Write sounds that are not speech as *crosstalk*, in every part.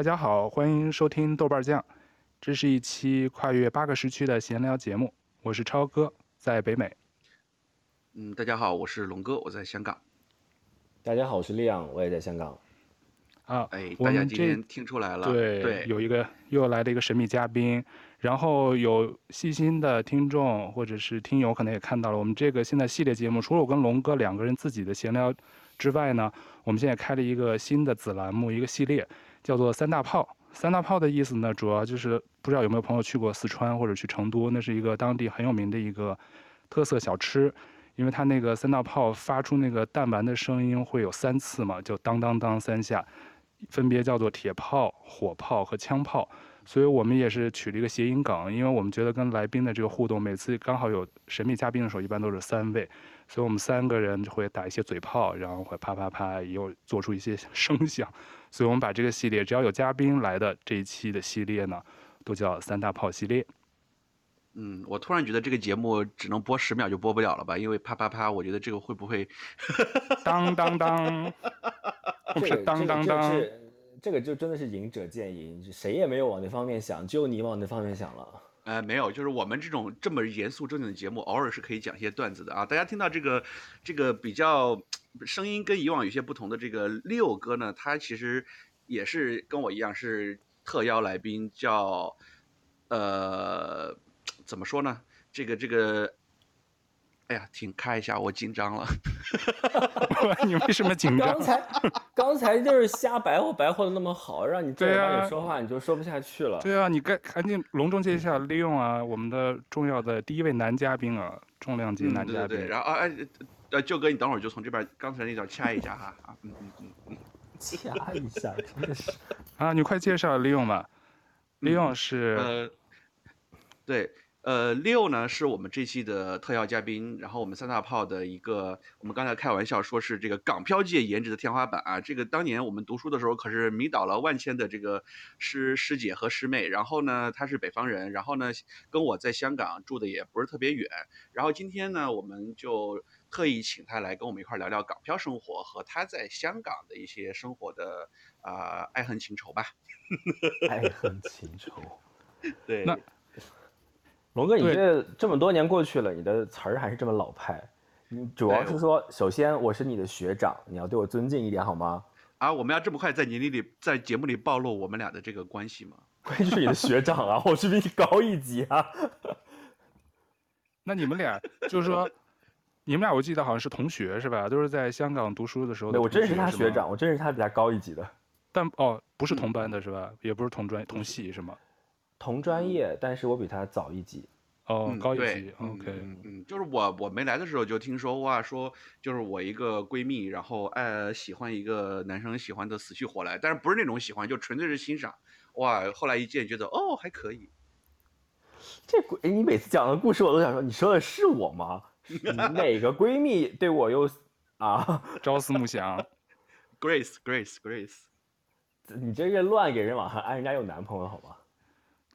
大家好，欢迎收听豆瓣酱，这是一期跨越八个时区的闲聊节目。我是超哥，在北美。嗯，大家好，我是龙哥，我在香港。大家好，我是利昂，我也在香港。啊，哎，大家今天听出来了，对，对，有一个又来了一个神秘嘉宾，然后有细心的听众或者是听友可能也看到了，我们这个现在系列节目，除了我跟龙哥两个人自己的闲聊之外呢，我们现在开了一个新的子栏目，一个系列，叫做“三大炮”。三大炮的意思呢，主要就是不知道有没有朋友去过四川或者去成都，那是一个当地很有名的一个特色小吃，因为它那个三大炮发出那个弹丸的声音会有三次嘛，就当当当三下。分别叫做铁炮、火炮和枪炮，所以我们也是取了一个谐音梗，因为我们觉得跟来宾的这个互动，每次刚好有神秘嘉宾的时候，一般都是三位，所以我们三个人就会打一些嘴炮，然后会啪啪啪，又做出一些 *laughs* 声响，所以我们把这个系列只要有嘉宾来的这一期的系列呢，都叫三大炮系列。嗯，我突然觉得这个节目只能播十秒就播不了了吧？因为啪啪啪，我觉得这个会不会当 *laughs* 当当？不 *laughs* 是当当当，这个、这个就真的是仁者见仁，谁也没有往那方面想，只有你往那方面想了。呃，没有，就是我们这种这么严肃正经的节目，偶尔是可以讲一些段子的啊。大家听到这个这个比较声音跟以往有些不同的这个六哥呢，他其实也是跟我一样是特邀来宾，叫呃怎么说呢？这个这个。哎呀，请开一下，我紧张了。*laughs* 你为什么紧张？刚才刚才就是瞎白活白活的那么好，让你正儿八经说话，你就说不下去了。对啊，你该赶紧隆重介绍一下利用啊，我们的重要的第一位男嘉宾啊，重量级男嘉宾。嗯、对，对，对，然后哎，呃，舅哥，你等会儿就从这边刚才那脚掐一下哈啊，嗯嗯嗯嗯，掐一下，真的是 *laughs* 啊，你快介绍利用吧。利用是、嗯、呃，对。呃，六呢是我们这期的特邀嘉宾，然后我们三大炮的一个，我们刚才开玩笑说是这个港漂界颜值的天花板啊，这个当年我们读书的时候可是迷倒了万千的这个师师姐和师妹，然后呢，她是北方人，然后呢，跟我在香港住的也不是特别远，然后今天呢，我们就特意请他来跟我们一块聊聊港漂生活和他在香港的一些生活的啊、呃、爱恨情仇吧，*laughs* 爱恨情仇，*laughs* 对。那龙哥，你这这么多年过去了，你的词儿还是这么老派。你主要是说，首先我是你的学长，你要对我尊敬一点好吗？啊，我们要这么快在年龄里，在节目里暴露我们俩的这个关系吗？关 *laughs* 键是你的学长啊，我是比你高一级啊。那你们俩就是说，你们俩我记得好像是同学是吧？都是在香港读书的时候的。对，我真是他学长，我真是他比他高一级的。但哦，不是同班的是吧？嗯、也不是同专同系是吗？同专业，但是我比他早一级，哦，高一级对，OK，嗯嗯，就是我我没来的时候就听说哇，说就是我一个闺蜜，然后爱喜欢一个男生，喜欢的死去活来，但是不是那种喜欢，就纯粹是欣赏，哇，后来一见觉得哦还可以。这闺，你每次讲的故事我都想说，你说的是我吗？你 *laughs* 哪个闺蜜对我又啊 *laughs* 朝思暮想？Grace Grace Grace，你这个乱给人往上安，人家有男朋友好吗？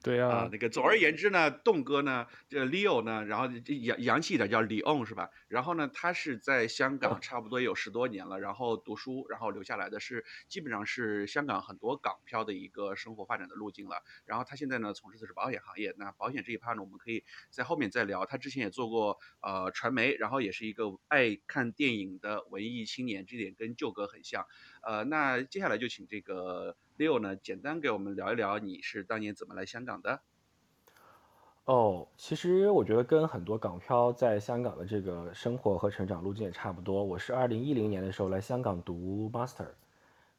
对、啊，那个总而言之呢，栋哥呢，这 Leo 呢，然后洋洋气一点叫李 on 是吧？然后呢，他是在香港差不多有十多年了，然后读书，然后留下来的是基本上是香港很多港漂的一个生活发展的路径了。然后他现在呢，从事的是保险行业。那保险这一趴呢，我们可以在后面再聊。他之前也做过呃传媒，然后也是一个爱看电影的文艺青年，这点跟舅哥很像。呃，那接下来就请这个。Leo 呢，简单给我们聊一聊你是当年怎么来香港的？哦，其实我觉得跟很多港漂在香港的这个生活和成长路径也差不多。我是二零一零年的时候来香港读 Master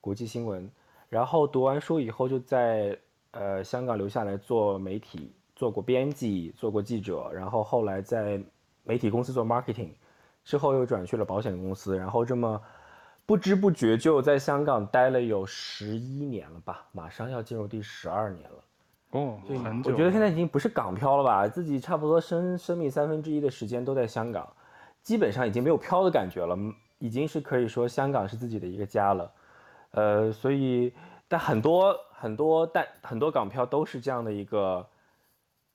国际新闻，然后读完书以后就在呃香港留下来做媒体，做过编辑，做过记者，然后后来在媒体公司做 Marketing，之后又转去了保险公司，然后这么。不知不觉就在香港待了有十一年了吧，马上要进入第十二年了。哦，很久。我觉得现在已经不是港漂了吧，自己差不多生生命三分之一的时间都在香港，基本上已经没有漂的感觉了，已经是可以说香港是自己的一个家了。呃，所以但很多很多但很多港漂都是这样的一个。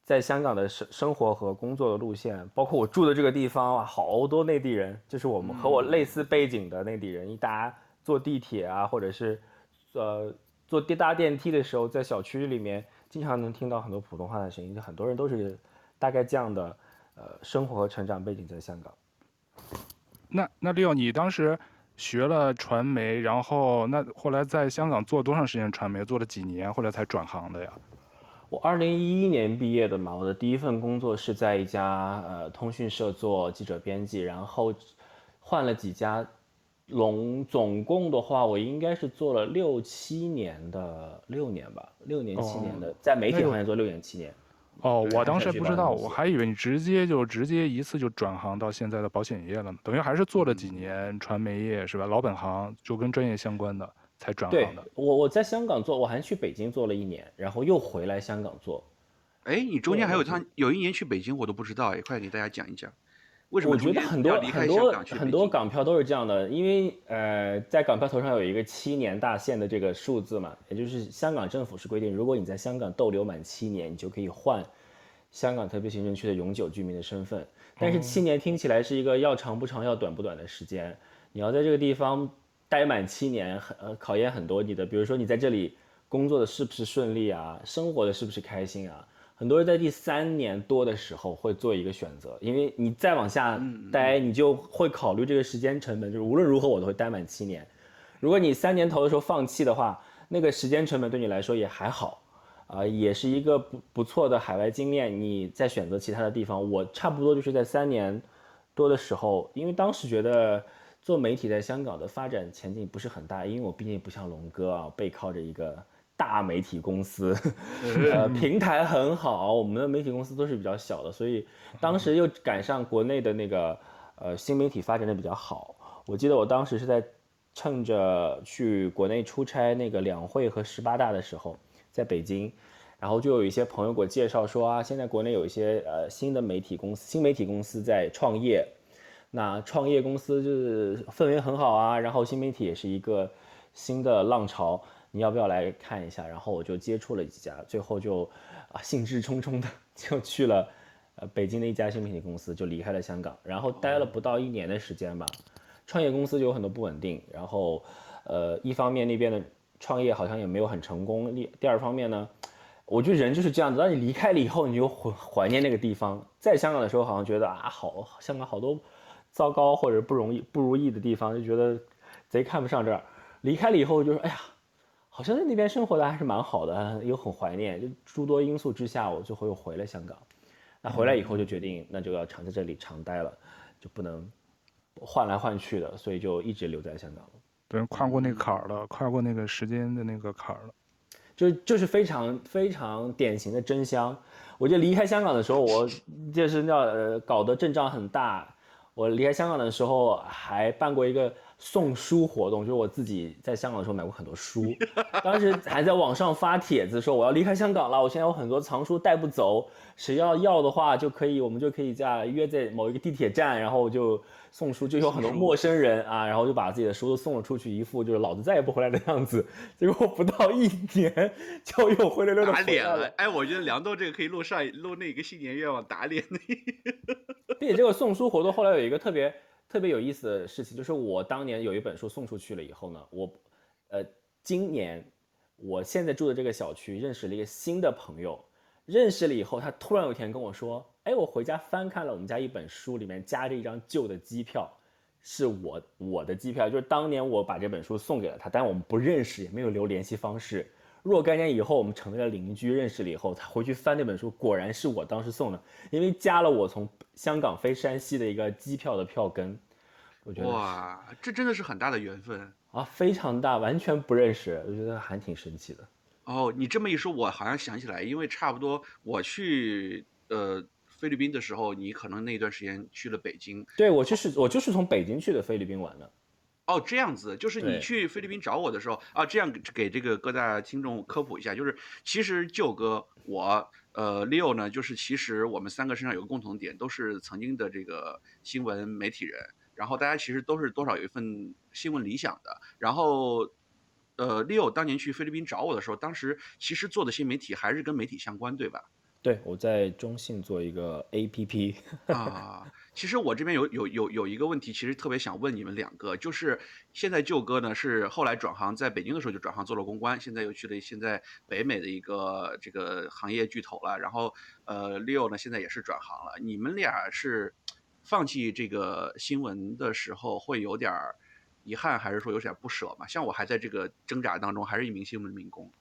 在香港的生生活和工作的路线，包括我住的这个地方啊，好多内地人，就是我们和我类似背景的内地人，一搭坐地铁啊，或者是，呃，坐电搭电梯的时候，在小区里面经常能听到很多普通话的声音，就很多人都是大概这样的呃生活和成长背景在香港。那那 Leo，你当时学了传媒，然后那后来在香港做多长时间传媒？做了几年，后来才转行的呀？我二零一一年毕业的嘛，我的第一份工作是在一家呃通讯社做记者编辑，然后换了几家，龙总共的话，我应该是做了六七年的六年吧，六年七年的，哦、在媒体行业做六年七年。哦，我当时不知道，我还以为你直接就直接一次就转行到现在的保险业了呢，等于还是做了几年传媒业是吧？老本行就跟专业相关的。才转行的。我我在香港做，我还去北京做了一年，然后又回来香港做。哎，你中间还有趟有一年去北京，我都不知道，也快给大家讲一讲。为什么？我觉得很多很多很多港漂都是这样的，因为呃，在港漂头上有一个七年大限的这个数字嘛，也就是香港政府是规定，如果你在香港逗留满七年，你就可以换香港特别行政区的永久居民的身份。但是七年听起来是一个要长不长要短不短的时间，你要在这个地方。待满七年，很呃考验很多你的，比如说你在这里工作的是不是顺利啊，生活的是不是开心啊？很多人在第三年多的时候会做一个选择，因为你再往下待，你就会考虑这个时间成本，就是无论如何我都会待满七年。如果你三年头的时候放弃的话，那个时间成本对你来说也还好，啊、呃，也是一个不不错的海外经验。你再选择其他的地方，我差不多就是在三年多的时候，因为当时觉得。做媒体在香港的发展前景不是很大，因为我毕竟不像龙哥啊，背靠着一个大媒体公司，*laughs* 呃，平台很好，我们的媒体公司都是比较小的，所以当时又赶上国内的那个呃新媒体发展的比较好。我记得我当时是在趁着去国内出差那个两会和十八大的时候，在北京，然后就有一些朋友给我介绍说啊，现在国内有一些呃新的媒体公司，新媒体公司在创业。那创业公司就是氛围很好啊，然后新媒体也是一个新的浪潮，你要不要来看一下？然后我就接触了几家，最后就啊兴致冲冲的就去了呃北京的一家新媒体公司，就离开了香港，然后待了不到一年的时间吧。创业公司就有很多不稳定，然后呃一方面那边的创业好像也没有很成功，第第二方面呢，我觉得人就是这样子，当你离开了以后，你就怀怀念那个地方。在香港的时候好像觉得啊好，香港好多。糟糕或者不容易不如意的地方，就觉得贼看不上这儿。离开了以后，就说哎呀，好像在那边生活的还是蛮好的，又很怀念。就诸多因素之下，我最后又回了香港。那回来以后就决定，那就要常在这里常待了，就不能换来换去的，所以就一直留在香港了。对，跨过那个坎儿了，跨过那个时间的那个坎儿了。就就是非常非常典型的真香。我觉得离开香港的时候，我就是要呃搞得阵仗很大。我离开香港的时候还办过一个送书活动，就是我自己在香港的时候买过很多书，*laughs* 当时还在网上发帖子说我要离开香港了，我现在有很多藏书带不走，谁要要的话就可以，我们就可以在约在某一个地铁站，然后就送书，就有很多陌生人啊，然后就把自己的书都送了出去，一副就是老子再也不回来的样子，结果不到一年 *laughs* 就又灰溜溜的回来了。打脸了，*laughs* 哎，我觉得梁豆这个可以录上录那个新年愿望打脸。并且这个送书活动后来有一个特别特别有意思的事情，就是我当年有一本书送出去了以后呢，我，呃，今年我现在住的这个小区认识了一个新的朋友，认识了以后，他突然有一天跟我说，哎，我回家翻看了我们家一本书，里面夹着一张旧的机票，是我我的机票，就是当年我把这本书送给了他，但我们不认识，也没有留联系方式。若干年以后，我们成为了邻居，认识了以后，他回去翻那本书，果然是我当时送的，因为加了我从香港飞山西的一个机票的票根。我觉得哇，这真的是很大的缘分啊，非常大，完全不认识，我觉得还挺神奇的。哦，你这么一说，我好像想起来，因为差不多我去呃菲律宾的时候，你可能那段时间去了北京。对，我就是我就是从北京去的菲律宾玩的。哦，这样子，就是你去菲律宾找我的时候啊，这样给这个各大听众科普一下，就是其实舅哥我呃 Leo 呢，就是其实我们三个身上有个共同点，都是曾经的这个新闻媒体人，然后大家其实都是多少有一份新闻理想的，然后呃 Leo 当年去菲律宾找我的时候，当时其实做的新媒体还是跟媒体相关，对吧？对，我在中信做一个 APP 啊。其实我这边有有有有一个问题，其实特别想问你们两个，就是现在舅哥呢是后来转行，在北京的时候就转行做了公关，现在又去了现在北美的一个这个行业巨头了。然后呃，Leo 呢现在也是转行了。你们俩是放弃这个新闻的时候会有点遗憾，还是说有点不舍嘛？像我还在这个挣扎当中，还是一名新闻民工。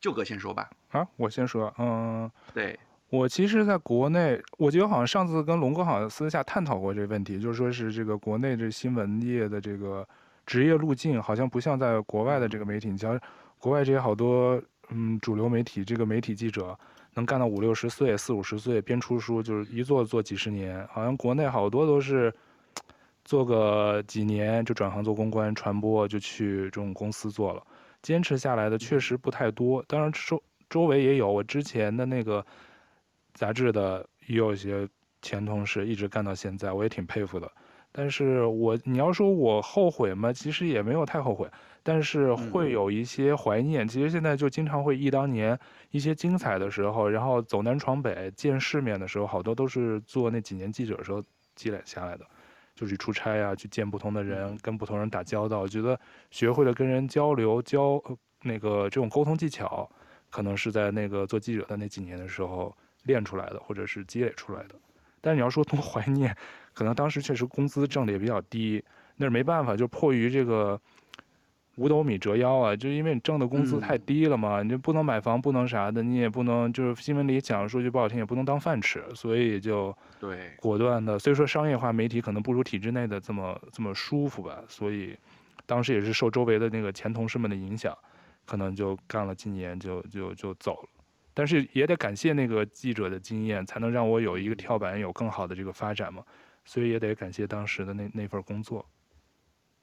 舅哥先说吧。啊，我先说，嗯，对，我其实在国内，我记得好像上次跟龙哥好像私下探讨过这个问题，就是说是这个国内这新闻业的这个职业路径，好像不像在国外的这个媒体，你像国外这些好多嗯主流媒体，这个媒体记者能干到五六十岁、四五十岁，边出书就是一做做几十年，好像国内好多都是做个几年就转行做公关、传播，就去这种公司做了。坚持下来的确实不太多，当然周周围也有。我之前的那个杂志的也有一些前同事一直干到现在，我也挺佩服的。但是我你要说我后悔吗？其实也没有太后悔，但是会有一些怀念。其实现在就经常会忆当年一些精彩的时候，然后走南闯北见世面的时候，好多都是做那几年记者的时候积累下来的。就是出差啊，去见不同的人，跟不同人打交道，我觉得学会了跟人交流交那个这种沟通技巧，可能是在那个做记者的那几年的时候练出来的，或者是积累出来的。但是你要说多怀念，可能当时确实工资挣的也比较低，那是没办法，就迫于这个。五斗米折腰啊，就因为你挣的工资太低了嘛，嗯、你就不能买房，不能啥的，你也不能就是新闻里讲说句不好听，也不能当饭吃，所以就对果断的。所以说商业化媒体可能不如体制内的这么这么舒服吧，所以当时也是受周围的那个前同事们的影响，可能就干了几年就就就走了。但是也得感谢那个记者的经验，才能让我有一个跳板，有更好的这个发展嘛。所以也得感谢当时的那那份工作。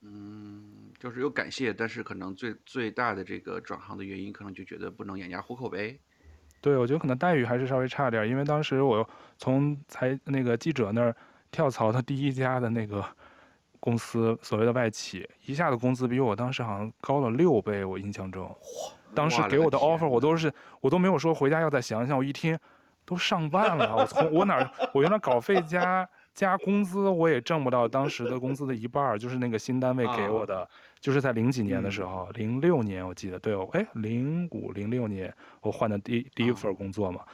嗯。就是有感谢，但是可能最最大的这个转行的原因，可能就觉得不能养家糊口呗。对，我觉得可能待遇还是稍微差点，因为当时我从才那个记者那儿跳槽到第一家的那个公司，所谓的外企，一下子工资比我当时好像高了六倍，我印象中。哇！当时给我的 offer，我都是我都没有说回家要再想想，我一听都上万了，我从我哪儿我原来稿费加。加工资我也挣不到当时的工资的一半儿，就是那个新单位给我的，啊、就是在零几年的时候，零、嗯、六年我记得，对哦，哎，零五零六年我换的第第一份工作嘛，啊、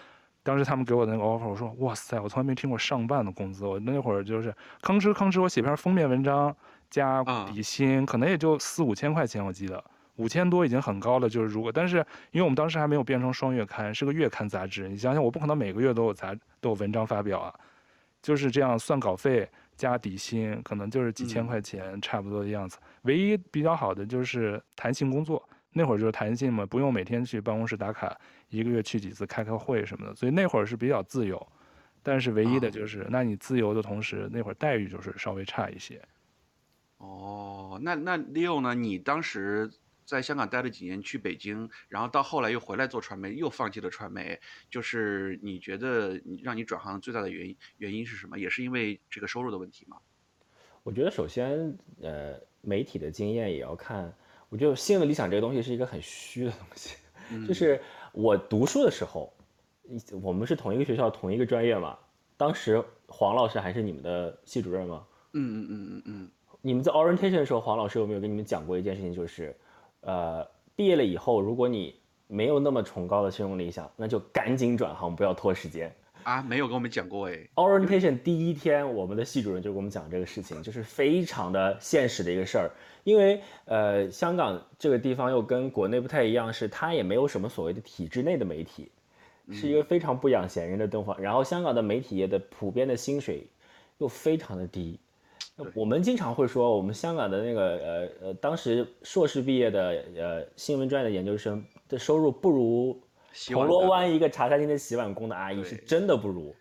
当时他们给我的那个 offer，我说哇塞，我从来没听过上万的工资，我那会儿就是吭哧吭哧，我写篇封面文章加底薪，啊、可能也就四五千块钱，我记得五千多已经很高了，就是如果但是因为我们当时还没有变成双月刊，是个月刊杂志，你想想我不可能每个月都有杂都有文章发表啊。就是这样算稿费加底薪，可能就是几千块钱差不多的样子。唯一比较好的就是弹性工作，那会儿就是弹性嘛，不用每天去办公室打卡，一个月去几次开开会什么的，所以那会儿是比较自由。但是唯一的就是，那你自由的同时，那会儿待遇就是稍微差一些。哦，那那 Leo 呢？你当时？在香港待了几年，去北京，然后到后来又回来做传媒，又放弃了传媒。就是你觉得让你转行最大的原因原因是什么？也是因为这个收入的问题吗？我觉得首先，呃，媒体的经验也要看。我觉得新闻理想这个东西是一个很虚的东西。嗯、就是我读书的时候，我们是同一个学校同一个专业嘛。当时黄老师还是你们的系主任吗？嗯嗯嗯嗯嗯。你们在 orientation 的时候，黄老师有没有跟你们讲过一件事情？就是。呃，毕业了以后，如果你没有那么崇高的新闻理想，*laughs* 那就赶紧转行，不要拖时间啊！没有跟我们讲过哎。*laughs* Orientation 第一天，我们的系主任就跟我们讲这个事情，就是非常的现实的一个事儿。因为呃，香港这个地方又跟国内不太一样，是它也没有什么所谓的体制内的媒体，是一个非常不养闲人的地方。然后香港的媒体业的普遍的薪水又非常的低。我们经常会说，我们香港的那个呃呃，当时硕士毕业的呃新闻专业的研究生的收入不如铜锣湾一个茶餐厅的洗碗工的阿姨，是真的不如。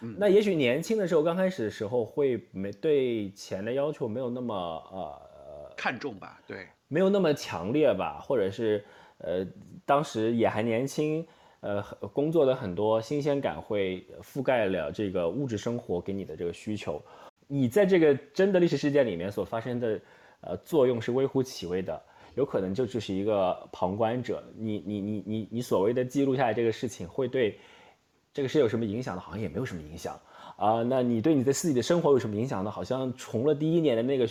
那也许年轻的时候，刚开始的时候会没对钱的要求没有那么呃看重吧，对，没有那么强烈吧，或者是呃当时也还年轻，呃工作的很多新鲜感会覆盖了这个物质生活给你的这个需求。你在这个真的历史事件里面所发生的，呃，作用是微乎其微的，有可能就只是一个旁观者。你你你你你所谓的记录下来这个事情，会对这个事有什么影响呢？好像也没有什么影响啊。那你对你的自己的生活有什么影响呢？好像除了第一年的那个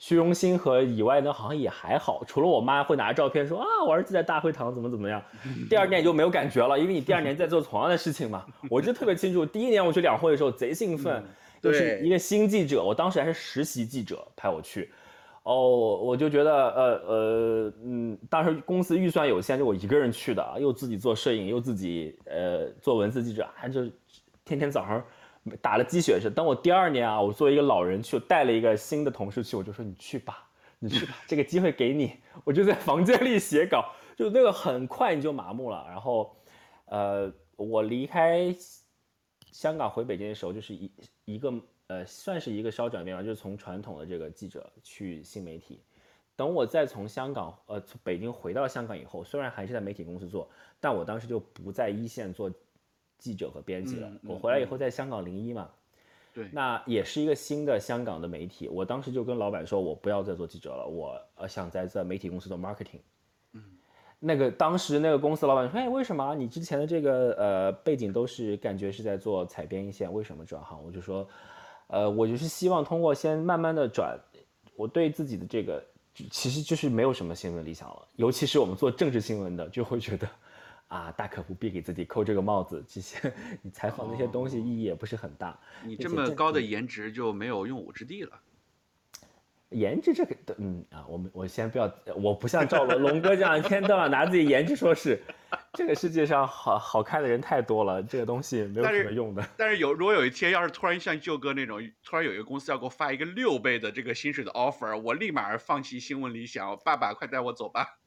虚荣心和以外呢，好像也还好。除了我妈会拿着照片说啊，我儿子在大会堂怎么怎么样。*laughs* 第二年就没有感觉了，因为你第二年在做同样的事情嘛。我就特别清楚，第一年我去两会的时候贼兴奋，就是一个新记者，我当时还是实习记者派我去。哦，我就觉得，呃呃，嗯，当时公司预算有限，就我一个人去的，又自己做摄影，又自己呃做文字记者，还就天天早上打了鸡血似的。等我第二年啊，我作为一个老人去，带了一个新的同事去，我就说你去吧，你去吧，*laughs* 这个机会给你。我就在房间里写稿，就那个很快你就麻木了。然后，呃，我离开香港回北京的时候，就是一一个。呃，算是一个稍转变吧，就是从传统的这个记者去新媒体。等我再从香港，呃，从北京回到香港以后，虽然还是在媒体公司做，但我当时就不在一线做记者和编辑了。嗯嗯、我回来以后，在香港零一嘛，对，那也是一个新的香港的媒体。我当时就跟老板说，我不要再做记者了，我呃想在在媒体公司做 marketing。嗯，那个当时那个公司老板说，哎，为什么你之前的这个呃背景都是感觉是在做采编一线，为什么转行？我就说。呃，我就是希望通过先慢慢的转，我对自己的这个其实就是没有什么新闻理想了，尤其是我们做政治新闻的，就会觉得，啊，大可不必给自己扣这个帽子，这些你采访那些东西意义也不是很大。哦、你这么高的颜值就没有用武之地了。颜值这个，嗯啊，我们我先不要，我不像赵龙龙哥这样一天到晚拿自己颜值说事。这个世界上好好看的人太多了，这个东西没有什么用的。但是，有如果有一天要是突然像舅哥那种，突然有一个公司要给我发一个六倍的这个薪水的 offer，我立马放弃新闻理想，爸爸快带我走吧。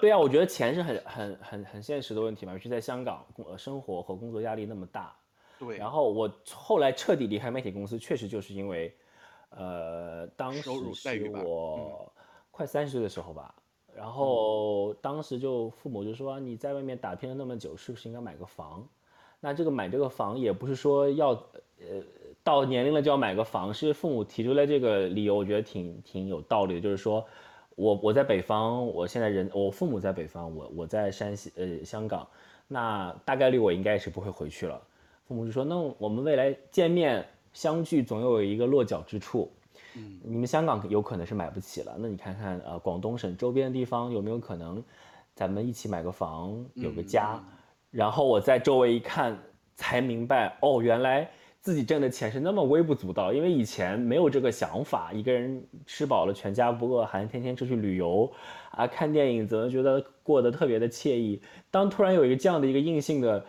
对呀、啊，我觉得钱是很很很很现实的问题嘛，尤其在香港，生活和工作压力那么大。对。然后我后来彻底离开媒体公司，确实就是因为，呃，当时是我快三十岁的时候吧。然后当时就父母就说，你在外面打拼了那么久，是不是应该买个房？那这个买这个房也不是说要，呃，到年龄了就要买个房，是父母提出来这个理由，我觉得挺挺有道理的。就是说我我在北方，我现在人我父母在北方，我我在山西呃香港，那大概率我应该是不会回去了。父母就说，那我们未来见面相聚，总有一个落脚之处。嗯，你们香港有可能是买不起了，那你看看呃广东省周边的地方有没有可能，咱们一起买个房，有个家，嗯、然后我在周围一看，才明白哦，原来自己挣的钱是那么微不足道，因为以前没有这个想法，一个人吃饱了全家不饿，还天天出去旅游，啊看电影，怎么觉得过得特别的惬意？当突然有一个这样的一个硬性的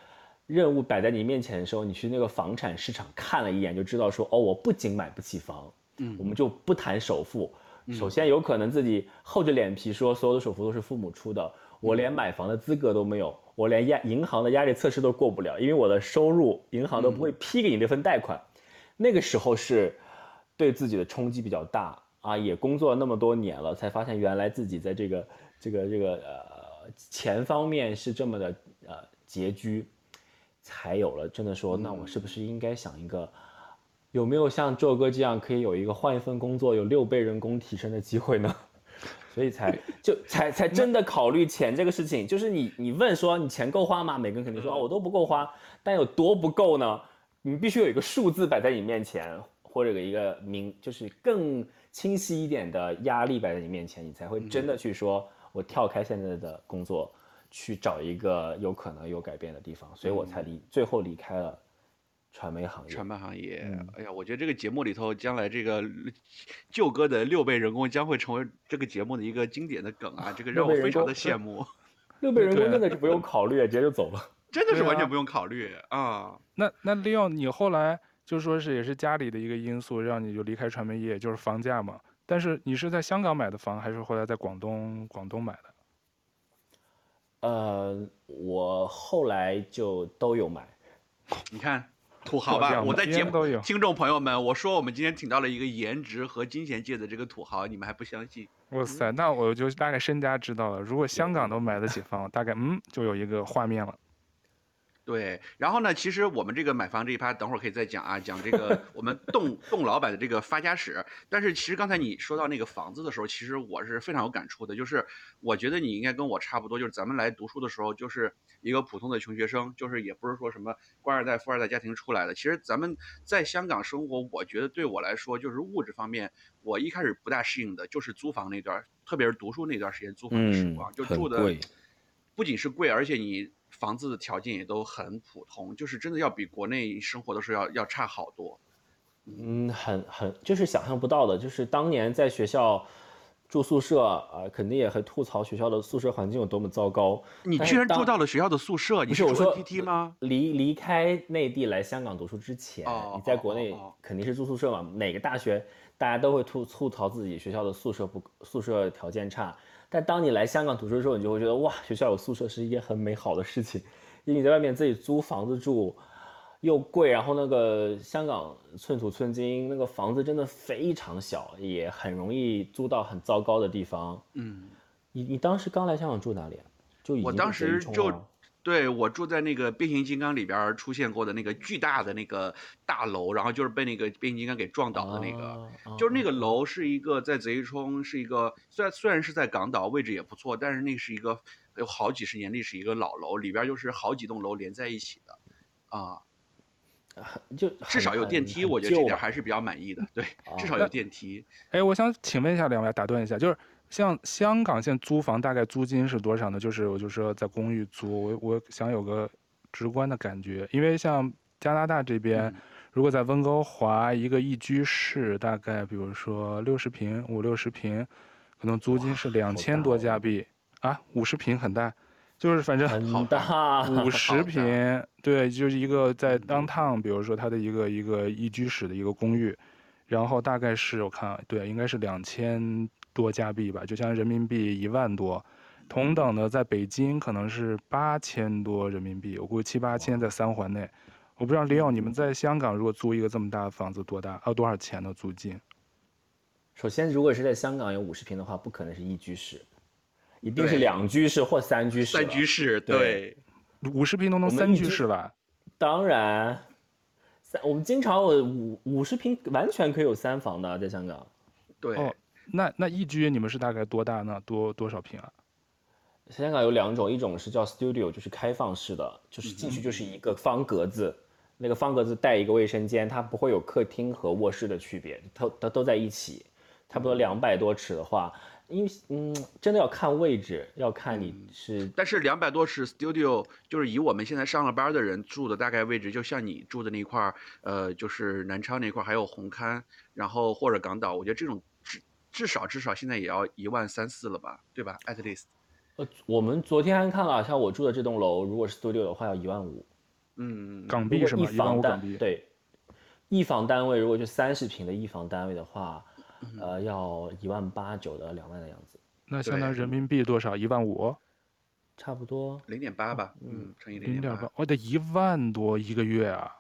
任务摆在你面前的时候，你去那个房产市场看了一眼，就知道说哦，我不仅买不起房。嗯，我们就不谈首付。首先有可能自己厚着脸皮说所有的首付都是父母出的，我连买房的资格都没有，我连压银行的压力测试都过不了，因为我的收入银行都不会批给你这份贷款。那个时候是对自己的冲击比较大啊，也工作了那么多年了，才发现原来自己在这个这个这个呃钱方面是这么的呃拮据，才有了真的说，那我是不是应该想一个。有没有像周哥这样可以有一个换一份工作有六倍人工提升的机会呢？*laughs* 所以才就才才真的考虑钱这个事情。就是你你问说你钱够花吗？每个人肯定说哦，我都不够花，但有多不够呢？你必须有一个数字摆在你面前，或者有一个明就是更清晰一点的压力摆在你面前，你才会真的去说我跳开现在的工作，去找一个有可能有改变的地方。所以我才离最后离开了。传媒行业，传媒行业，哎呀，我觉得这个节目里头，将来这个舅哥的六倍人工将会成为这个节目的一个经典的梗啊！这个让我非常的羡慕。*laughs* 六倍人工真的是不用考虑，直接就走了，*laughs* 真的是完全不用考虑啊！那那利用你后来就说是也是家里的一个因素，让你就离开传媒业，就是房价嘛。但是你是在香港买的房，还是后来在广东广东买的？呃，我后来就都有买。*laughs* 你看。土豪吧，我在节目，听众朋友们，我说我们今天请到了一个颜值和金钱界的这个土豪，你们还不相信？哇塞，那我就大概身家知道了。如果香港都买得起房，大概嗯，就有一个画面了。对，然后呢，其实我们这个买房这一趴，等会儿可以再讲啊，讲这个 *laughs* 我们栋栋老板的这个发家史。但是其实刚才你说到那个房子的时候，其实我是非常有感触的，就是我觉得你应该跟我差不多，就是咱们来读书的时候，就是一个普通的穷学生，就是也不是说什么官二代、富二代家庭出来的。其实咱们在香港生活，我觉得对我来说，就是物质方面，我一开始不大适应的，就是租房那段，特别是读书那段时间租房的时光，嗯、就住的不仅是贵，而且你。房子的条件也都很普通，就是真的要比国内生活的时候要要差好多。嗯，很很就是想象不到的，就是当年在学校住宿舍啊、呃，肯定也很吐槽学校的宿舍环境有多么糟糕。你居然住到了学校的宿舍？你是我说 T T 吗？离离开内地来香港读书之前，哦、你在国内肯定是住宿舍嘛？哦哦、哪个大学大家都会吐吐槽自己学校的宿舍不宿舍条件差。但当你来香港读书的时候，你就会觉得哇，学校有宿舍是一件很美好的事情。因为你在外面自己租房子住，又贵，然后那个香港寸土寸金，那个房子真的非常小，也很容易租到很糟糕的地方。嗯，你你当时刚来香港住哪里啊？就已经我当时就。对，我住在那个变形金刚里边出现过的那个巨大的那个大楼，然后就是被那个变形金刚给撞倒的那个，就是那个楼是一个在贼冲，是一个虽然虽然是在港岛，位置也不错，但是那是一个有好几十年历史一个老楼，里边就是好几栋楼连在一起的，啊，就至少有电梯，我觉得这点还是比较满意的，对，至少有电梯。哎，我想请问一下两位，打断一下，就是。像香港现在租房大概租金是多少呢？就是我就说在公寓租，我我想有个直观的感觉，因为像加拿大这边，如果在温哥华一个一居室，大概比如说六十平五六十平，可能租金是两千多加币啊，五十平很大，就是反正很大，*laughs* 五十平，对，就是一个在 downtown，比如说它的一个一个一居室的一个公寓，然后大概是我看对，应该是两千。多加币吧，就像人民币一万多，同等的在北京可能是八千多人民币，我估计七八千在三环内。我不知道李勇，你们在香港如果租一个这么大的房子多大？要多少钱的租金？首先，如果是在香港有五十平的话，不可能是一居室，一定是两居室或三居室。三居室，对，五十平都能三居室吧？当然，三我们经常有五五十平完全可以有三房的，在香港。对。哦那那一居你们是大概多大呢？多多少平啊？香港有两种，一种是叫 studio，就是开放式的，就是进去就是一个方格子，嗯、那个方格子带一个卫生间，它不会有客厅和卧室的区别，它它都在一起，差不多两百多尺的话，因为嗯，真的要看位置，要看你是。嗯、但是两百多尺 studio 就是以我们现在上了班的人住的大概位置，就像你住的那块儿，呃，就是南昌那块儿还有红磡，然后或者港岛，我觉得这种。至少至少现在也要一万三四了吧，对吧？At least，呃，我们昨天还看了，像我住的这栋楼，如果是 studio 的话，要一万五，嗯，港币是吗？一房单对，一房单位如果就三十平的一房单位的话，嗯、呃，要一万八九到两万的样子。那相当于人民币多少？一万五？差不多零点八吧，嗯，乘以零点八，我得一万多一个月啊，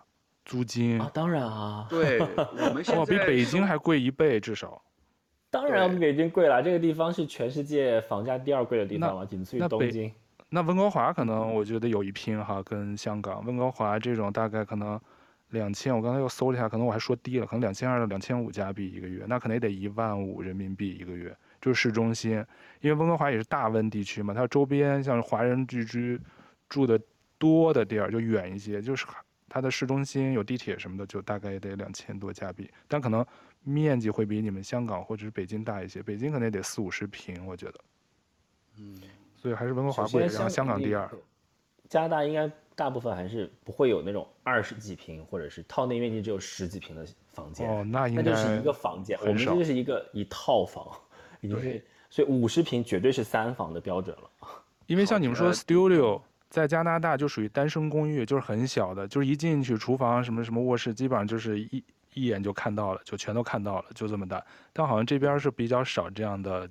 租金啊，当然啊，对，我们 *laughs* 现在比北京还贵一倍至少。当然要比北京贵了，这个地方是全世界房价第二贵的地方了，仅次于东京。那温哥华可能我觉得有一拼哈，跟香港温哥华这种大概可能两千，我刚才又搜了一下，可能我还说低了，可能两千二到两千五加币一个月，那可能也得一万五人民币一个月，就是市中心，因为温哥华也是大温地区嘛，它周边像华人聚居住的多的地儿就远一些，就是它的市中心有地铁什么的，就大概也得两千多加币，但可能。面积会比你们香港或者是北京大一些，北京可能也得四五十平，我觉得。嗯，所以还是温哥华贵，然后香港第二。加拿大应该大部分还是不会有那种二十几平或者是套内面积只有十几平的房间。哦，那应该那就是一个房间，我们这就是一个一套房，已经是所以五十平绝对是三房的标准了。因为 *laughs* 像你们说 studio 在加拿大就属于单身公寓，就是很小的，就是一进去厨房什么什么卧室，基本上就是一。一眼就看到了，就全都看到了，就这么大。但好像这边是比较少这样的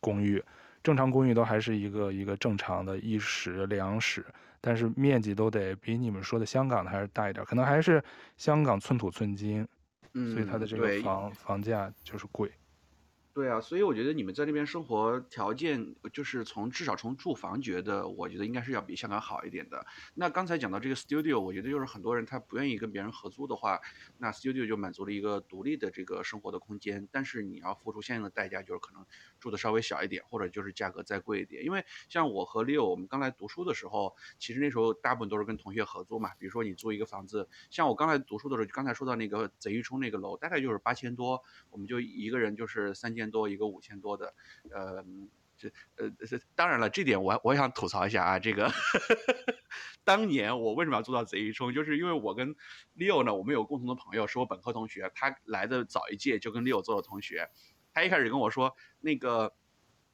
公寓，正常公寓都还是一个一个正常的一室两室，但是面积都得比你们说的香港的还是大一点，可能还是香港寸土寸金，嗯，所以它的这个房房价就是贵。对啊，所以我觉得你们在那边生活条件，就是从至少从住房觉得，我觉得应该是要比香港好一点的。那刚才讲到这个 studio，我觉得就是很多人他不愿意跟别人合租的话，那 studio 就满足了一个独立的这个生活的空间，但是你要付出相应的代价，就是可能住的稍微小一点，或者就是价格再贵一点。因为像我和 Leo，我们刚来读书的时候，其实那时候大部分都是跟同学合租嘛。比如说你租一个房子，像我刚来读书的时候，刚才说到那个贼鱼冲那个楼，大概就是八千多，我们就一个人就是三间多一个五千多的，呃，这呃这当然了，这点我我想吐槽一下啊，这个 *laughs* 当年我为什么要做到贼鱼冲，就是因为我跟 Leo 呢，我们有共同的朋友，是我本科同学，他来的早一届就跟 Leo 做了同学，他一开始跟我说那个。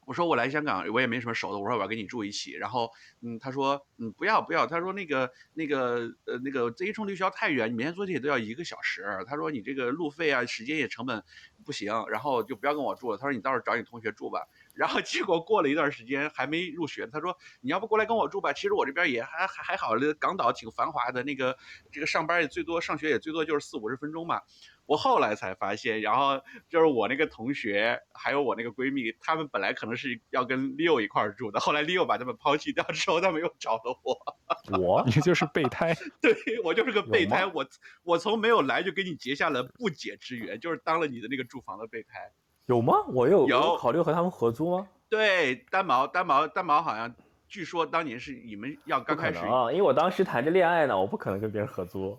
我说我来香港，我也没什么熟的。我说我要跟你住一起，然后，嗯，他说，嗯，不要不要，他说那个那个呃那个这一冲离学校太远，你每天坐地铁都要一个小时。他说你这个路费啊，时间也成本不行，然后就不要跟我住了。他说你到时候找你同学住吧。然后结果过了一段时间还没入学，他说你要不过来跟我住吧？其实我这边也还还还好，港岛挺繁华的，那个这个上班也最多，上学也最多就是四五十分钟嘛。我后来才发现，然后就是我那个同学，还有我那个闺蜜，他们本来可能是要跟 Leo 一块儿住的，后来 Leo 把他们抛弃掉之后，他们又找了我。我？你就是备胎？*laughs* 对，我就是个备胎。我我从没有来就跟你结下了不解之缘，就是当了你的那个住房的备胎。有吗？我有有，有考虑和他们合租吗？对，单毛单毛单毛好像，据说当年是你们要刚开始啊，因为我当时谈着恋爱呢，我不可能跟别人合租。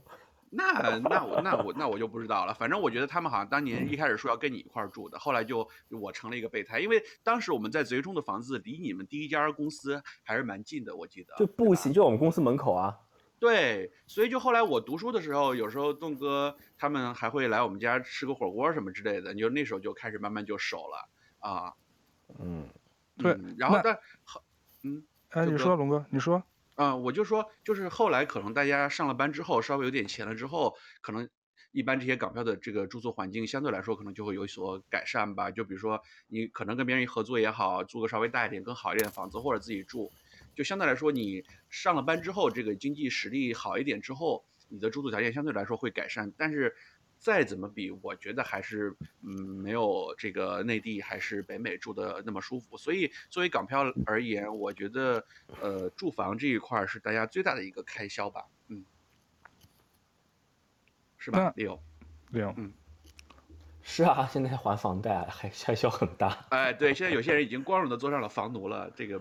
那那我那我那我就不知道了。反正我觉得他们好像当年一开始说要跟你一块儿住的，后来就我成了一个备胎。因为当时我们在贼中的房子离你们第一家公司还是蛮近的，我记得就步行就我们公司门口啊。对，所以就后来我读书的时候，有时候栋哥他们还会来我们家吃个火锅什么之类的，你就那时候就开始慢慢就熟了啊。嗯，对。嗯、然后但好，嗯，哎，你说龙哥，你说。嗯，我就说，就是后来可能大家上了班之后，稍微有点钱了之后，可能一般这些港漂的这个住宿环境相对来说可能就会有所改善吧。就比如说你可能跟别人合作也好，租个稍微大一点、更好一点的房子，或者自己住，就相对来说你上了班之后，这个经济实力好一点之后，你的住宿条件相对来说会改善，但是。再怎么比，我觉得还是嗯没有这个内地还是北美住的那么舒服。所以作为港漂而言，我觉得呃住房这一块是大家最大的一个开销吧，嗯，是吧？六六，嗯，是啊，现在还房贷还开销很大。哎，对，现在有些人已经光荣的坐上了房奴了，这个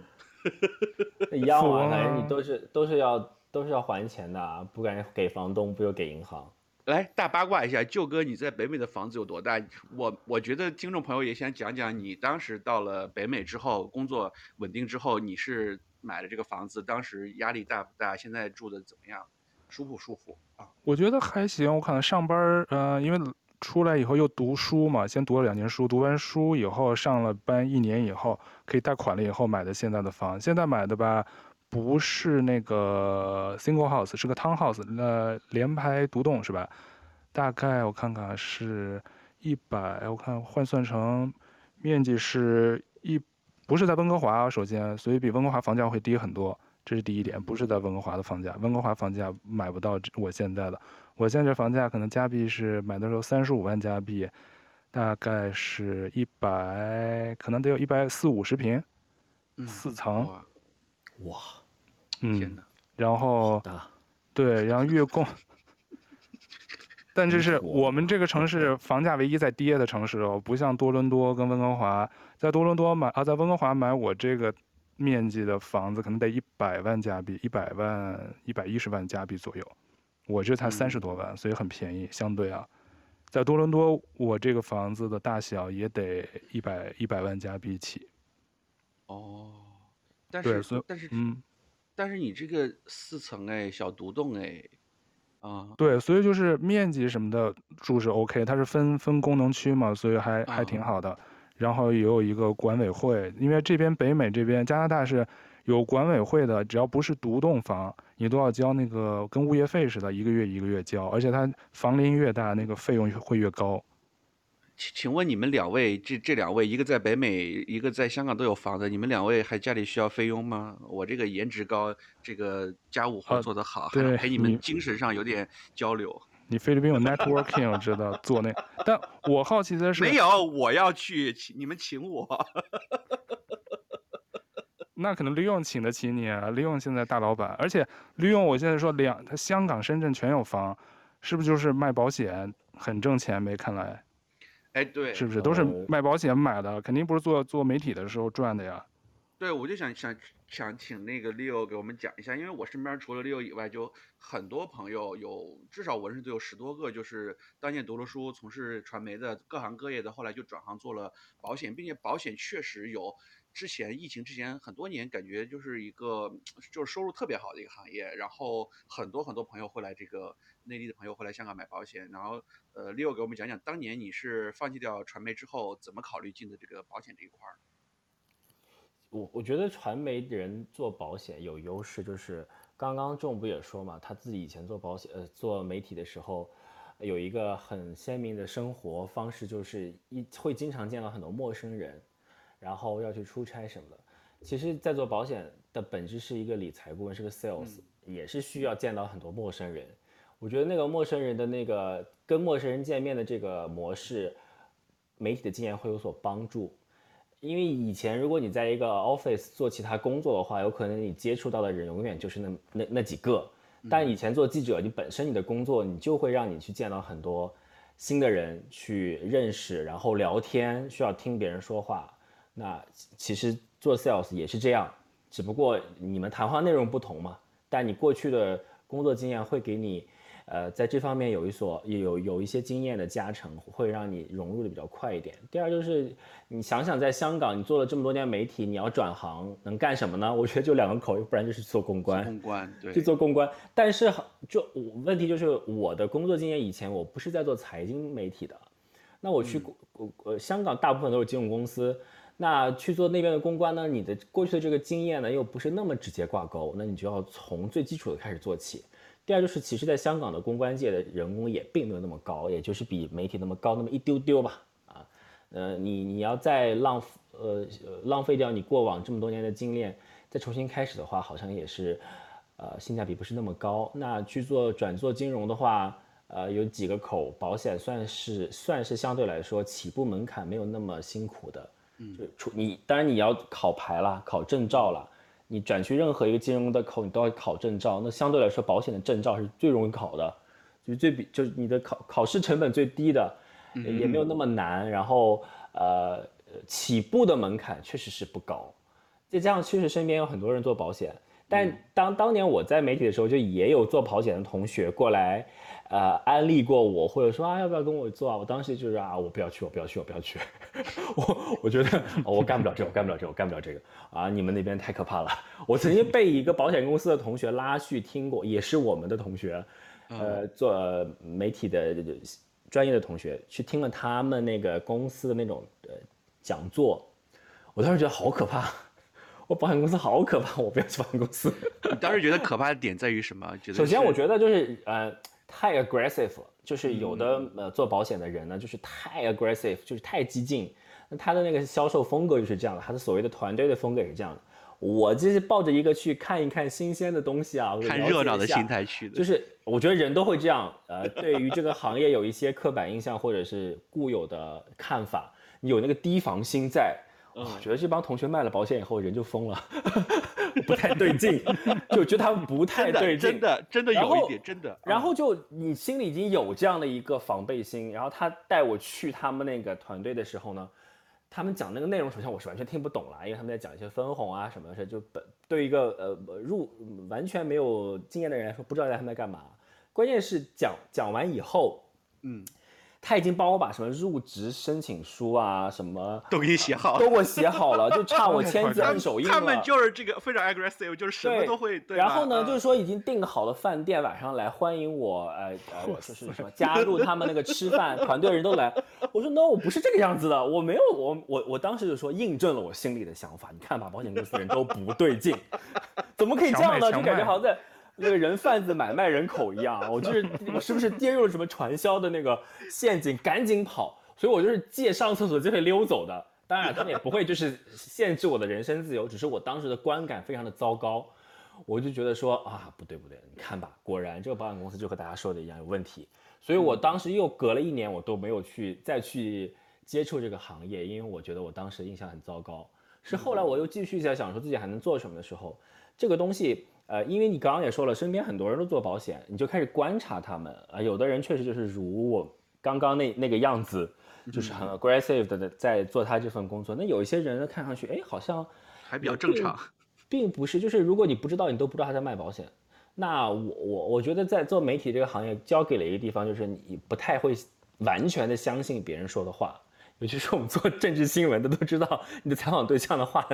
*laughs* 一样啊，反正你都是都是要都是要还钱的，不敢给房东，不就给银行。来大八卦一下，舅哥，你在北美的房子有多大？我我觉得听众朋友也想讲讲，你当时到了北美之后，工作稳定之后，你是买了这个房子，当时压力大不大？现在住的怎么样？舒不舒服啊？我觉得还行。我可能上班，嗯、呃，因为出来以后又读书嘛，先读了两年书，读完书以后上了班一年以后，可以贷款了以后买的现在的房。现在买的吧。不是那个 single house，是个 town house，那联排独栋是吧？大概我看看是一百，我看换算成面积是一，不是在温哥华，首先，所以比温哥华房价会低很多，这是第一点，不是在温哥华的房价，温哥华房价买不到我现在的，我现在这房价可能加币是买的时候三十五万加币，大概是一百，可能得有一百四五十平，四层，哇。嗯，然后，对，然后月供，*laughs* 但这是我们这个城市房价唯一在跌的城市哦，不像多伦多跟温哥华，在多伦多买啊，在温哥华买我这个面积的房子可能得一百万加币，一百万一百一十万加币左右，我这才三十多万，所以很便宜，相对啊，在多伦多我这个房子的大小也得一百一百万加币起。哦，但是但是嗯。但是你这个四层哎，小独栋哎，啊，对，所以就是面积什么的住是 OK，它是分分功能区嘛，所以还还挺好的。啊、然后也有一个管委会，因为这边北美这边加拿大是有管委会的，只要不是独栋房，你都要交那个跟物业费似的，一个月一个月交，而且它房龄越大，那个费用会越高。请请问你们两位，这这两位，一个在北美，一个在香港都有房子，你们两位还家里需要菲佣吗？我这个颜值高，这个家务活做得好，对，还陪你们精神上有点交流。*laughs* 你菲律宾有 networking，我知道做那，但我好奇的是，没有，我要去请你们请我。那可能利用请得起你啊，利用现在大老板，而且利用我现在说两，他香港、深圳全有房，是不是就是卖保险很挣钱？没看来，哎，对，是不是都是卖保险买的？肯定不是做做媒体的时候赚的呀。对，我就想想想请那个 Leo 给我们讲一下，因为我身边除了 Leo 以外，就很多朋友有至少我认识都有十多个，就是当年读了书、从事传媒的各行各业的，后来就转行做了保险，并且保险确实有。之前疫情之前很多年，感觉就是一个就是收入特别好的一个行业，然后很多很多朋友会来这个内地的朋友会来香港买保险，然后呃，Leo 给我们讲讲当年你是放弃掉传媒之后，怎么考虑进的这个保险这一块儿？我我觉得传媒人做保险有优势，就是刚刚仲不也说嘛，他自己以前做保险呃做媒体的时候，有一个很鲜明的生活方式，就是一会经常见到很多陌生人。然后要去出差什么的，其实，在做保险的本质是一个理财顾问，是个 sales，也是需要见到很多陌生人。我觉得那个陌生人的那个跟陌生人见面的这个模式，媒体的经验会有所帮助。因为以前如果你在一个 office 做其他工作的话，有可能你接触到的人永远就是那那那几个。但以前做记者，你本身你的工作，你就会让你去见到很多新的人，去认识，然后聊天，需要听别人说话。那其实做 sales 也是这样，只不过你们谈话内容不同嘛。但你过去的工作经验会给你，呃，在这方面有一所有有一些经验的加成，会让你融入的比较快一点。第二就是你想想，在香港你做了这么多年媒体，你要转行能干什么呢？*laughs* 我觉得就两个口，不然就是做公关。公关对，去做公关。但是就问题就是我的工作经验以前我不是在做财经媒体的，那我去呃、嗯、香港大部分都是金融公司。那去做那边的公关呢？你的过去的这个经验呢，又不是那么直接挂钩，那你就要从最基础的开始做起。第二就是，其实，在香港的公关界的人工也并没有那么高，也就是比媒体那么高那么一丢丢吧。啊，呃，你你要再浪呃浪费掉你过往这么多年的经验，再重新开始的话，好像也是，呃，性价比不是那么高。那去做转做金融的话，呃，有几个口，保险算是算是相对来说起步门槛没有那么辛苦的。嗯，就出你当然你要考牌了，考证照了。你转去任何一个金融的口，你都要考证照。那相对来说，保险的证照是最容易考的，就是最比就是你的考考试成本最低的，也没有那么难。然后呃，起步的门槛确实是不高。再加上确实身边有很多人做保险，但当当年我在媒体的时候，就也有做保险的同学过来。呃，安利过我，或者说啊，要不要跟我做啊？我当时就是啊，我不要去，我不要去，我不要去。*laughs* 我我觉得、哦、我干不了这个，我干不了这个，我干不了这个啊！你们那边太可怕了。我曾经被一个保险公司的同学拉去听过，也是我们的同学，呃，做媒体的专业的同学去听了他们那个公司的那种呃讲座。我当时觉得好可怕，我保险公司好可怕，我不要去保险公司。你当时觉得可怕的点在于什么？觉得首先我觉得就是呃。太 aggressive 了，就是有的呃做保险的人呢，就是太 aggressive，就是太激进。那他的那个销售风格就是这样的，他的所谓的团队的风格也是这样的。我就是抱着一个去看一看新鲜的东西啊，看热闹的心态去的。就是我觉得人都会这样，呃，对于这个行业有一些刻板印象或者是固有的看法，你有那个提防心在。我觉得这帮同学卖了保险以后人就疯了。*laughs* 不太对劲，*laughs* 就觉得他们不太对劲，真的真的有一点真的。然后就你心里已经有这样的一个防备心，然后他带我去他们那个团队的时候呢，他们讲那个内容，首先我是完全听不懂了，因为他们在讲一些分红啊什么的事，就本对一个呃入完全没有经验的人来说，不知道他们在干嘛。关键是讲讲完以后，嗯。他已经帮我把什么入职申请书啊，什么 *laughs* 都给你写好了，都给我写好了，就差我签字 *laughs* 按手印了。他们就是这个非常 aggressive，就是什么都会。对。然后呢，就是说已经订好了饭店，晚上来欢迎我，呃呃，就是什么加入他们那个吃饭团队人都来。我说 no，我不是这个样子的，我没有，我我我当时就说印证了我心里的想法。你看吧，保险公司的人都不对劲，怎么可以这样呢？就感觉好像在。那个人贩子买卖人口一样，我就是我是不是跌入了什么传销的那个陷阱？赶紧跑！所以我就是借上厕所就会溜走的。当然，他们也不会就是限制我的人身自由，只是我当时的观感非常的糟糕。我就觉得说啊，不对不对，你看吧，果然这个保险公司就和大家说的一样有问题，所以我当时又隔了一年，我都没有去再去接触这个行业，因为我觉得我当时印象很糟糕。是后来我又继续在想说自己还能做什么的时候，这个东西，呃，因为你刚刚也说了，身边很多人都做保险，你就开始观察他们啊，有的人确实就是如我刚刚那那个样子，就是很 aggressive 的在做他这份工作。那有一些人呢，看上去哎好像还比较正常。并不是，就是如果你不知道，你都不知道他在卖保险。那我我我觉得在做媒体这个行业，交给了一个地方，就是你不太会完全的相信别人说的话。尤其是我们做政治新闻的都知道，你的采访对象的话，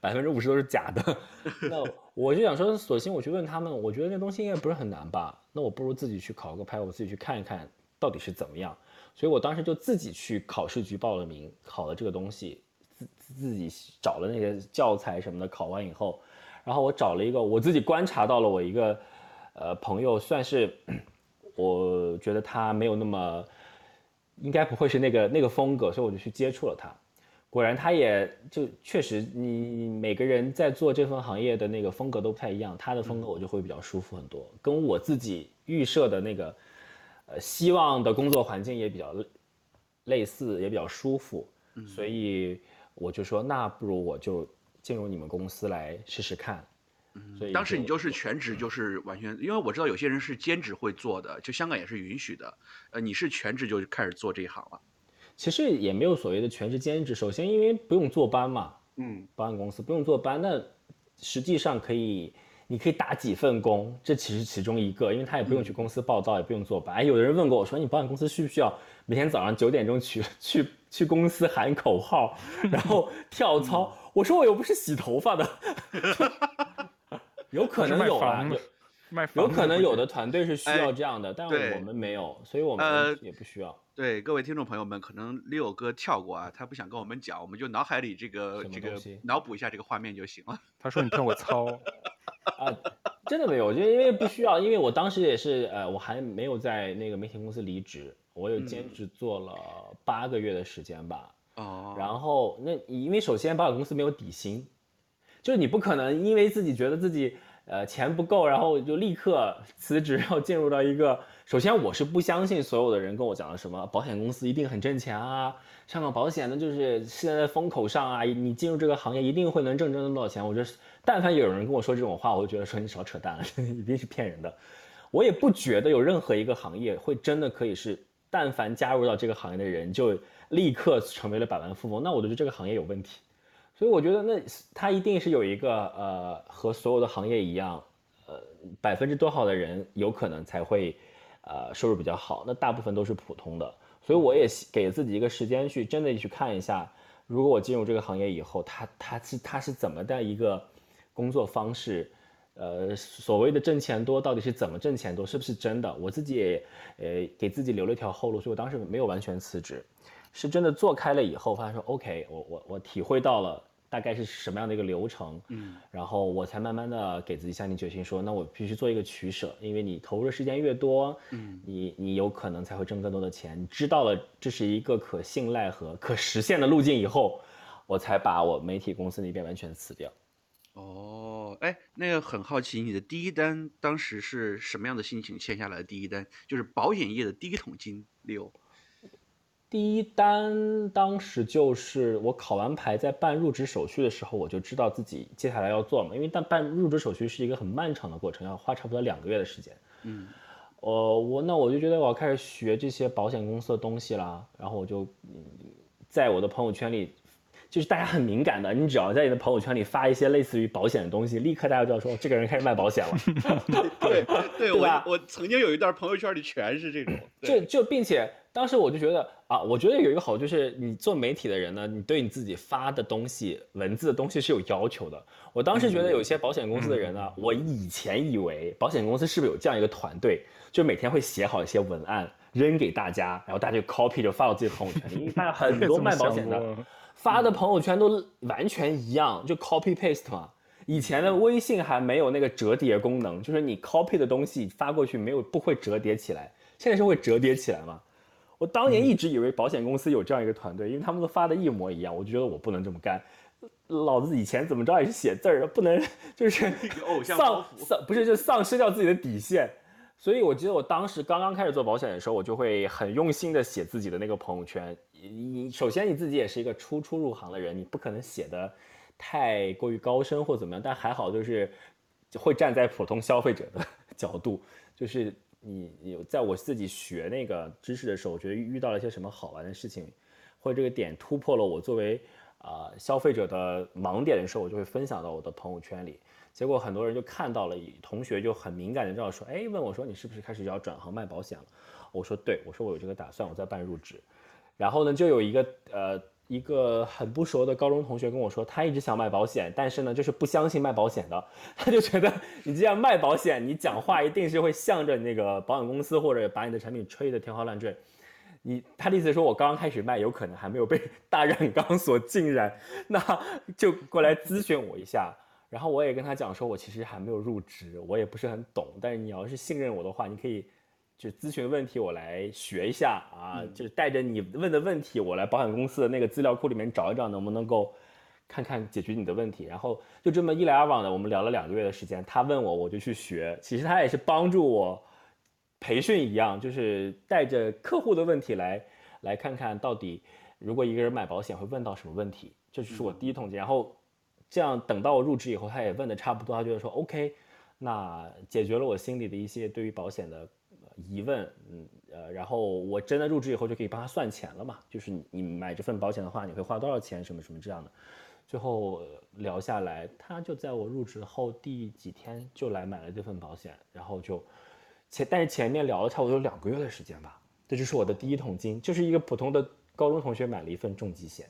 百分之五十都是假的。*laughs* 那我就想说，索性我去问他们，我觉得那东西应该不是很难吧？那我不如自己去考个牌，我自己去看一看到底是怎么样。所以我当时就自己去考试局报了名，考了这个东西。自自己找了那些教材什么的，考完以后，然后我找了一个，我自己观察到了我一个，呃，朋友，算是，我觉得他没有那么，应该不会是那个那个风格，所以我就去接触了他。果然，他也就确实，你每个人在做这份行业的那个风格都不太一样，他的风格我就会比较舒服很多，跟我自己预设的那个，呃，希望的工作环境也比较类似，也比较舒服，所以。我就说，那不如我就进入你们公司来试试看。嗯，所以当时你就是全职，就是完全，因为我知道有些人是兼职会做的，就香港也是允许的。呃，你是全职就开始做这一行了？其实也没有所谓的全职兼职。首先，因为不用坐班嘛，嗯，保险公司不用坐班，那实际上可以。你可以打几份工，这其实其中一个，因为他也不用去公司报道，嗯、也不用坐班。哎，有的人问过我说，你保险公司需不需要每天早上九点钟去去去公司喊口号，然后跳操？嗯、我说我又不是洗头发的，*laughs* 有可能有啊，有可能有的团队是需要这样的，哎、但我们没有，所以我们也不需要。呃、对各位听众朋友们，可能 Leo 哥跳过啊，他不想跟我们讲，我们就脑海里这个这个脑补一下这个画面就行了。他说你跳过操。*laughs* 啊，真的没有，就因为不需要，因为我当时也是，呃，我还没有在那个媒体公司离职，我有兼职做了八个月的时间吧。哦、嗯。然后那因为首先保险公司没有底薪，就是你不可能因为自己觉得自己呃钱不够，然后就立刻辞职，然后进入到一个。首先我是不相信所有的人跟我讲的什么保险公司一定很挣钱啊，香港保险呢就是现在风口上啊，你进入这个行业一定会能挣挣多少钱，我觉得。但凡有人跟我说这种话，我就觉得说你少扯淡了，*laughs* 一定是骗人的。我也不觉得有任何一个行业会真的可以是，但凡加入到这个行业的人就立刻成为了百万富翁，那我觉得这个行业有问题。所以我觉得那他一定是有一个呃和所有的行业一样，呃百分之多少的人有可能才会呃收入比较好，那大部分都是普通的。所以我也给自己一个时间去真的去看一下，如果我进入这个行业以后，他他是他是怎么的一个。工作方式，呃，所谓的挣钱多到底是怎么挣钱多，是不是真的？我自己也，呃，给自己留了一条后路，所以我当时没有完全辞职，是真的做开了以后，发现说，OK，我我我体会到了大概是什么样的一个流程，嗯，然后我才慢慢的给自己下定决心说，那我必须做一个取舍，因为你投入的时间越多，嗯，你你有可能才会挣更多的钱。你知道了这是一个可信赖和可实现的路径以后，我才把我媒体公司那边完全辞掉。哦，哎，那个很好奇，你的第一单当时是什么样的心情签下来的第一单？就是保险业的第一桶金，Leo。第一单当时就是我考完牌，在办入职手续的时候，我就知道自己接下来要做嘛，因为但办入职手续是一个很漫长的过程，要花差不多两个月的时间。嗯，呃，我那我就觉得我要开始学这些保险公司的东西啦，然后我就在我的朋友圈里。就是大家很敏感的，你只要在你的朋友圈里发一些类似于保险的东西，立刻大家就知道说这个人开始卖保险了。对 *laughs* 对，对吧？我 *laughs* 我曾经有一段朋友圈里全是这种。就就并且当时我就觉得啊，我觉得有一个好就是你做媒体的人呢，你对你自己发的东西、文字的东西是有要求的。我当时觉得有些保险公司的人呢，嗯、我以前以为保险公司是不是有这样一个团队，就每天会写好一些文案扔给大家，然后大家就 copy 就发到自己的朋友圈里。因为发现很多卖保险的。*laughs* 发的朋友圈都完全一样，就 copy paste 嘛。以前的微信还没有那个折叠功能，就是你 copy 的东西发过去没有不会折叠起来，现在是会折叠起来嘛。我当年一直以为保险公司有这样一个团队，因为他们都发的一模一样，我就觉得我不能这么干。老子以前怎么着也是写字儿，不能就是 *laughs* 偶像丧丧不是就丧失掉自己的底线。所以我记得我当时刚刚开始做保险的时候，我就会很用心的写自己的那个朋友圈。你首先你自己也是一个初初入行的人，你不可能写的太过于高深或怎么样，但还好就是会站在普通消费者的 *laughs* 角度，就是你有在我自己学那个知识的时候，我觉得遇到了一些什么好玩的事情，或者这个点突破了我作为啊、消费者的盲点的时候，我就会分享到我的朋友圈里。结果很多人就看到了，同学就很敏感的知道说，哎，问我说你是不是开始要转行卖保险了？我说对，我说我有这个打算，我在办入职。然后呢，就有一个呃一个很不熟的高中同学跟我说，他一直想卖保险，但是呢就是不相信卖保险的，*laughs* 他就觉得你既然卖保险，你讲话一定是会向着那个保险公司或者把你的产品吹得天花乱坠。你他的意思是说我刚刚开始卖，有可能还没有被 *laughs* 大染缸所浸染，*laughs* 那就过来咨询我一下。然后我也跟他讲说，我其实还没有入职，我也不是很懂。但是你要是信任我的话，你可以就咨询问题，我来学一下啊，就是带着你问的问题，我来保险公司的那个资料库里面找一找，能不能够看看解决你的问题。然后就这么一来二往的，我们聊了两个月的时间。他问我，我就去学。其实他也是帮助我培训一样，就是带着客户的问题来来看看到底，如果一个人买保险会问到什么问题。这就是我第一桶金。然后。这样等到我入职以后，他也问的差不多，他觉得说 OK，那解决了我心里的一些对于保险的疑问，嗯呃，然后我真的入职以后就可以帮他算钱了嘛，就是你买这份保险的话，你会花多少钱，什么什么这样的。最后聊下来，他就在我入职后第几天就来买了这份保险，然后就前但是前面聊了差不多有两个月的时间吧，这就是我的第一桶金，就是一个普通的高中同学买了一份重疾险。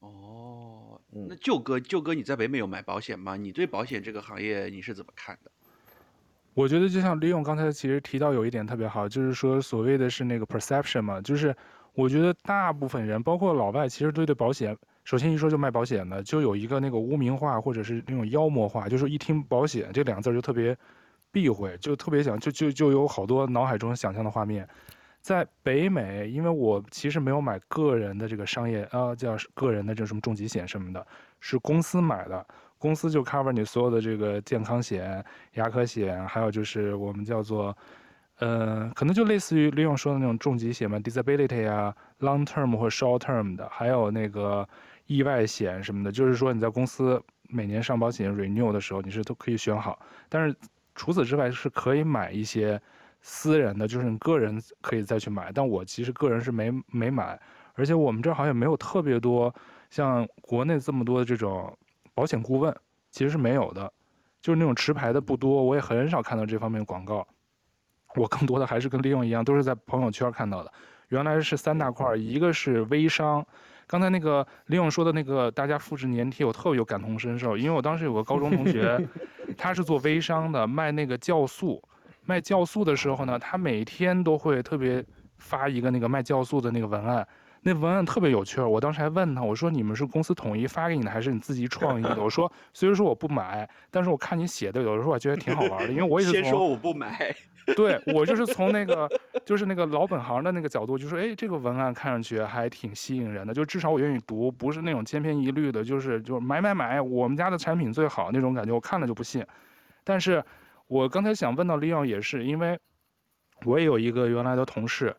哦那舅哥，舅哥，你在北美有买保险吗？你对保险这个行业你是怎么看的？我觉得就像李勇刚才其实提到有一点特别好，就是说所谓的是那个 perception 嘛，就是我觉得大部分人，包括老外，其实对对保险，首先一说就卖保险的，就有一个那个污名化或者是那种妖魔化，就是一听保险这两个字就特别避讳，就特别想就就就有好多脑海中想象的画面。在北美，因为我其实没有买个人的这个商业啊，叫个人的这什么重疾险什么的，是公司买的，公司就 cover 你所有的这个健康险、牙科险，还有就是我们叫做，呃，可能就类似于李勇说的那种重疾险嘛，disability 啊，long term 或 short term 的，还有那个意外险什么的，就是说你在公司每年上保险 renew 的时候，你是都可以选好，但是除此之外是可以买一些。私人的就是你个人可以再去买，但我其实个人是没没买，而且我们这儿好像没有特别多像国内这么多的这种保险顾问，其实是没有的，就是那种持牌的不多，我也很少看到这方面的广告。我更多的还是跟利用一样，都是在朋友圈看到的。原来是三大块，一个是微商，刚才那个利用说的那个大家复制粘贴，我特别有感同身受，因为我当时有个高中同学，*laughs* 他是做微商的，卖那个酵素。卖酵素的时候呢，他每天都会特别发一个那个卖酵素的那个文案，那文案特别有趣儿。我当时还问他，我说你们是公司统一发给你的，还是你自己创意的？我说 *laughs* 虽然说我不买，但是我看你写的，有的时候我觉得挺好玩的，因为我也是从。先说我不买。对，我就是从那个 *laughs* 就是那个老本行的那个角度，就说哎，这个文案看上去还挺吸引人的，就至少我愿意读，不是那种千篇一律的，就是就是买买买，我们家的产品最好那种感觉，我看了就不信。但是。我刚才想问到利奥也是，因为我也有一个原来的同事，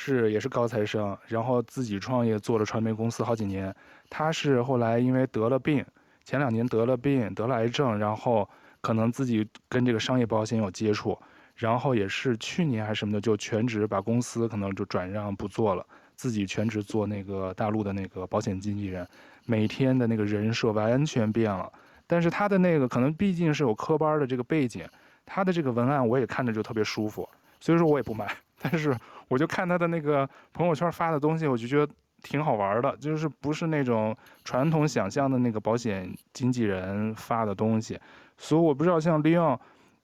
是也是高材生，然后自己创业做了传媒公司好几年。他是后来因为得了病，前两年得了病，得了癌症，然后可能自己跟这个商业保险有接触，然后也是去年还是什么的，就全职把公司可能就转让不做了，自己全职做那个大陆的那个保险经纪人，每天的那个人设完全变了。但是他的那个可能毕竟是有科班的这个背景。他的这个文案我也看着就特别舒服，所以说我也不买，但是我就看他的那个朋友圈发的东西，我就觉得挺好玩的，就是不是那种传统想象的那个保险经纪人发的东西，所以我不知道像利用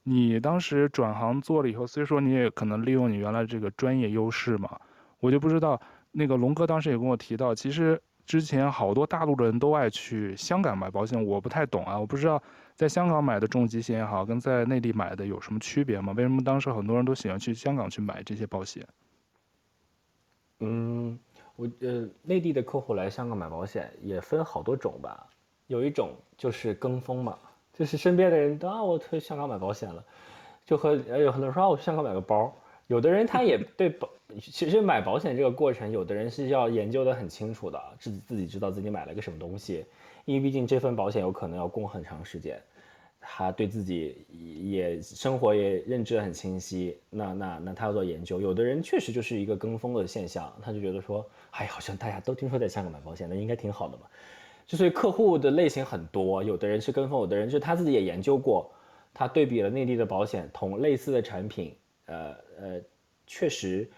你当时转行做了以后，虽说你也可能利用你原来这个专业优势嘛，我就不知道那个龙哥当时也跟我提到，其实之前好多大陆的人都爱去香港买保险，我不太懂啊，我不知道。在香港买的重疾险也好，跟在内地买的有什么区别吗？为什么当时很多人都喜欢去香港去买这些保险？我呃，内地的客户来香港买保险也分好多种吧。有一种就是跟风嘛，就是身边的人都啊，我去香港买保险了，就和有很多人说啊，我去香港买个包。有的人他也对保，*laughs* 其实买保险这个过程，有的人是要研究的很清楚的，自己自己知道自己买了个什么东西，因为毕竟这份保险有可能要供很长时间，他对自己也生活也认知很清晰，那那那他要做研究。有的人确实就是一个跟风的现象，他就觉得说，哎，好像大家都听说在香港买保险，那应该挺好的嘛。就所以客户的类型很多，有的人是跟风，有的人是他自己也研究过，他对比了内地的保险同类似的产品，呃呃，确实，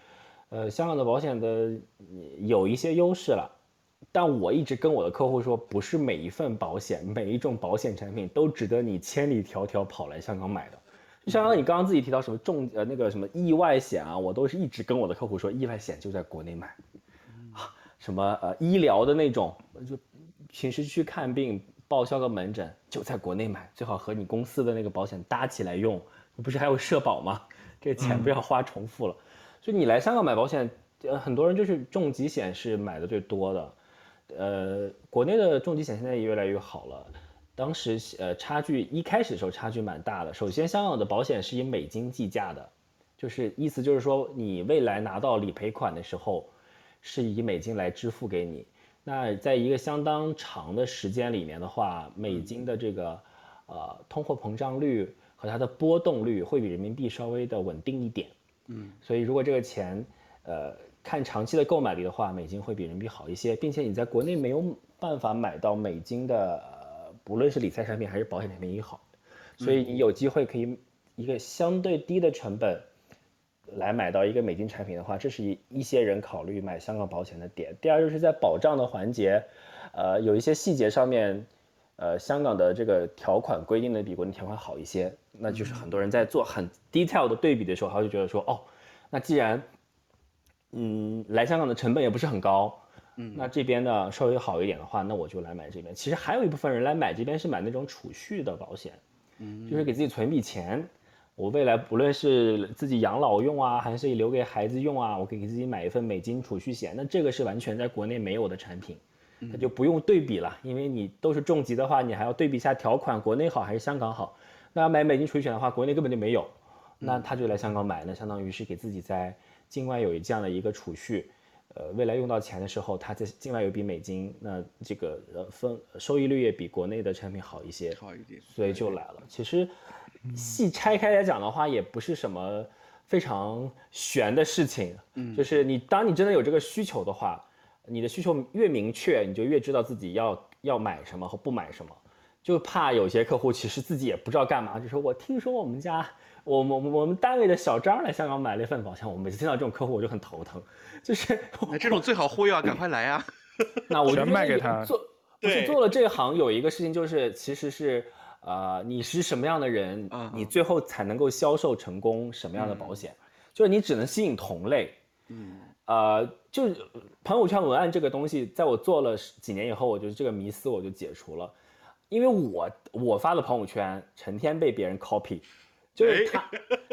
呃，香港的保险的有一些优势了，但我一直跟我的客户说，不是每一份保险，每一种保险产品都值得你千里迢迢跑来香港买的。就相当于你刚刚自己提到什么重呃那个什么意外险啊，我都是一直跟我的客户说，意外险就在国内买，啊，*laughs* 什么呃医疗的那种就。平时去看病报销个门诊就在国内买，最好和你公司的那个保险搭起来用，不是还有社保吗？这个钱不要花重复了。嗯、所以你来香港买保险，呃，很多人就是重疾险是买的最多的。呃，国内的重疾险现在也越来越好了。当时呃差距一开始的时候差距蛮大的。首先，香港的保险是以美金计价的，就是意思就是说你未来拿到理赔款的时候，是以美金来支付给你。那在一个相当长的时间里面的话，美金的这个呃通货膨胀率和它的波动率会比人民币稍微的稳定一点，嗯，所以如果这个钱呃看长期的购买力的话，美金会比人民币好一些，并且你在国内没有办法买到美金的，呃，不论是理财产品还是保险产品也好，所以你有机会可以一个相对低的成本。来买到一个美金产品的话，这是一一些人考虑买香港保险的点。第二就是在保障的环节，呃，有一些细节上面，呃，香港的这个条款规定的比国内条款好一些。那就是很多人在做很 detail 的对比的时候，他就觉得说，哦，那既然，嗯，来香港的成本也不是很高，嗯，那这边呢稍微好一点的话，那我就来买这边。其实还有一部分人来买这边是买那种储蓄的保险，嗯，就是给自己存一笔钱。我未来不论是自己养老用啊，还是留给孩子用啊，我可以给自己买一份美金储蓄险。那这个是完全在国内没有的产品，那就不用对比了，因为你都是重疾的话，你还要对比一下条款，国内好还是香港好。那要买美金储蓄险的话，国内根本就没有，那他就来香港买，那相当于是给自己在境外有这样的一个储蓄，呃，未来用到钱的时候，他在境外有笔美金，那这个呃分收益率也比国内的产品好一些，好一点，所以就来了。其实。细拆开来讲的话，也不是什么非常玄的事情。嗯，就是你当你真的有这个需求的话，你的需求越明确，你就越知道自己要要买什么和不买什么。就怕有些客户其实自己也不知道干嘛，就说我听说我们家，我我我们单位的小张来香港买了一份保险，我每次听到这种客户我就很头疼。就是那这种最好忽悠啊，赶快来啊！那我 *laughs* 就全卖给他。做不是做了这行有一个事情就是其实是。呃，你是什么样的人，你最后才能够销售成功什么样的保险？就是你只能吸引同类。嗯，呃，就朋友圈文案这个东西，在我做了几年以后，我觉得这个迷思我就解除了，因为我我发的朋友圈成天被别人 copy，就是他，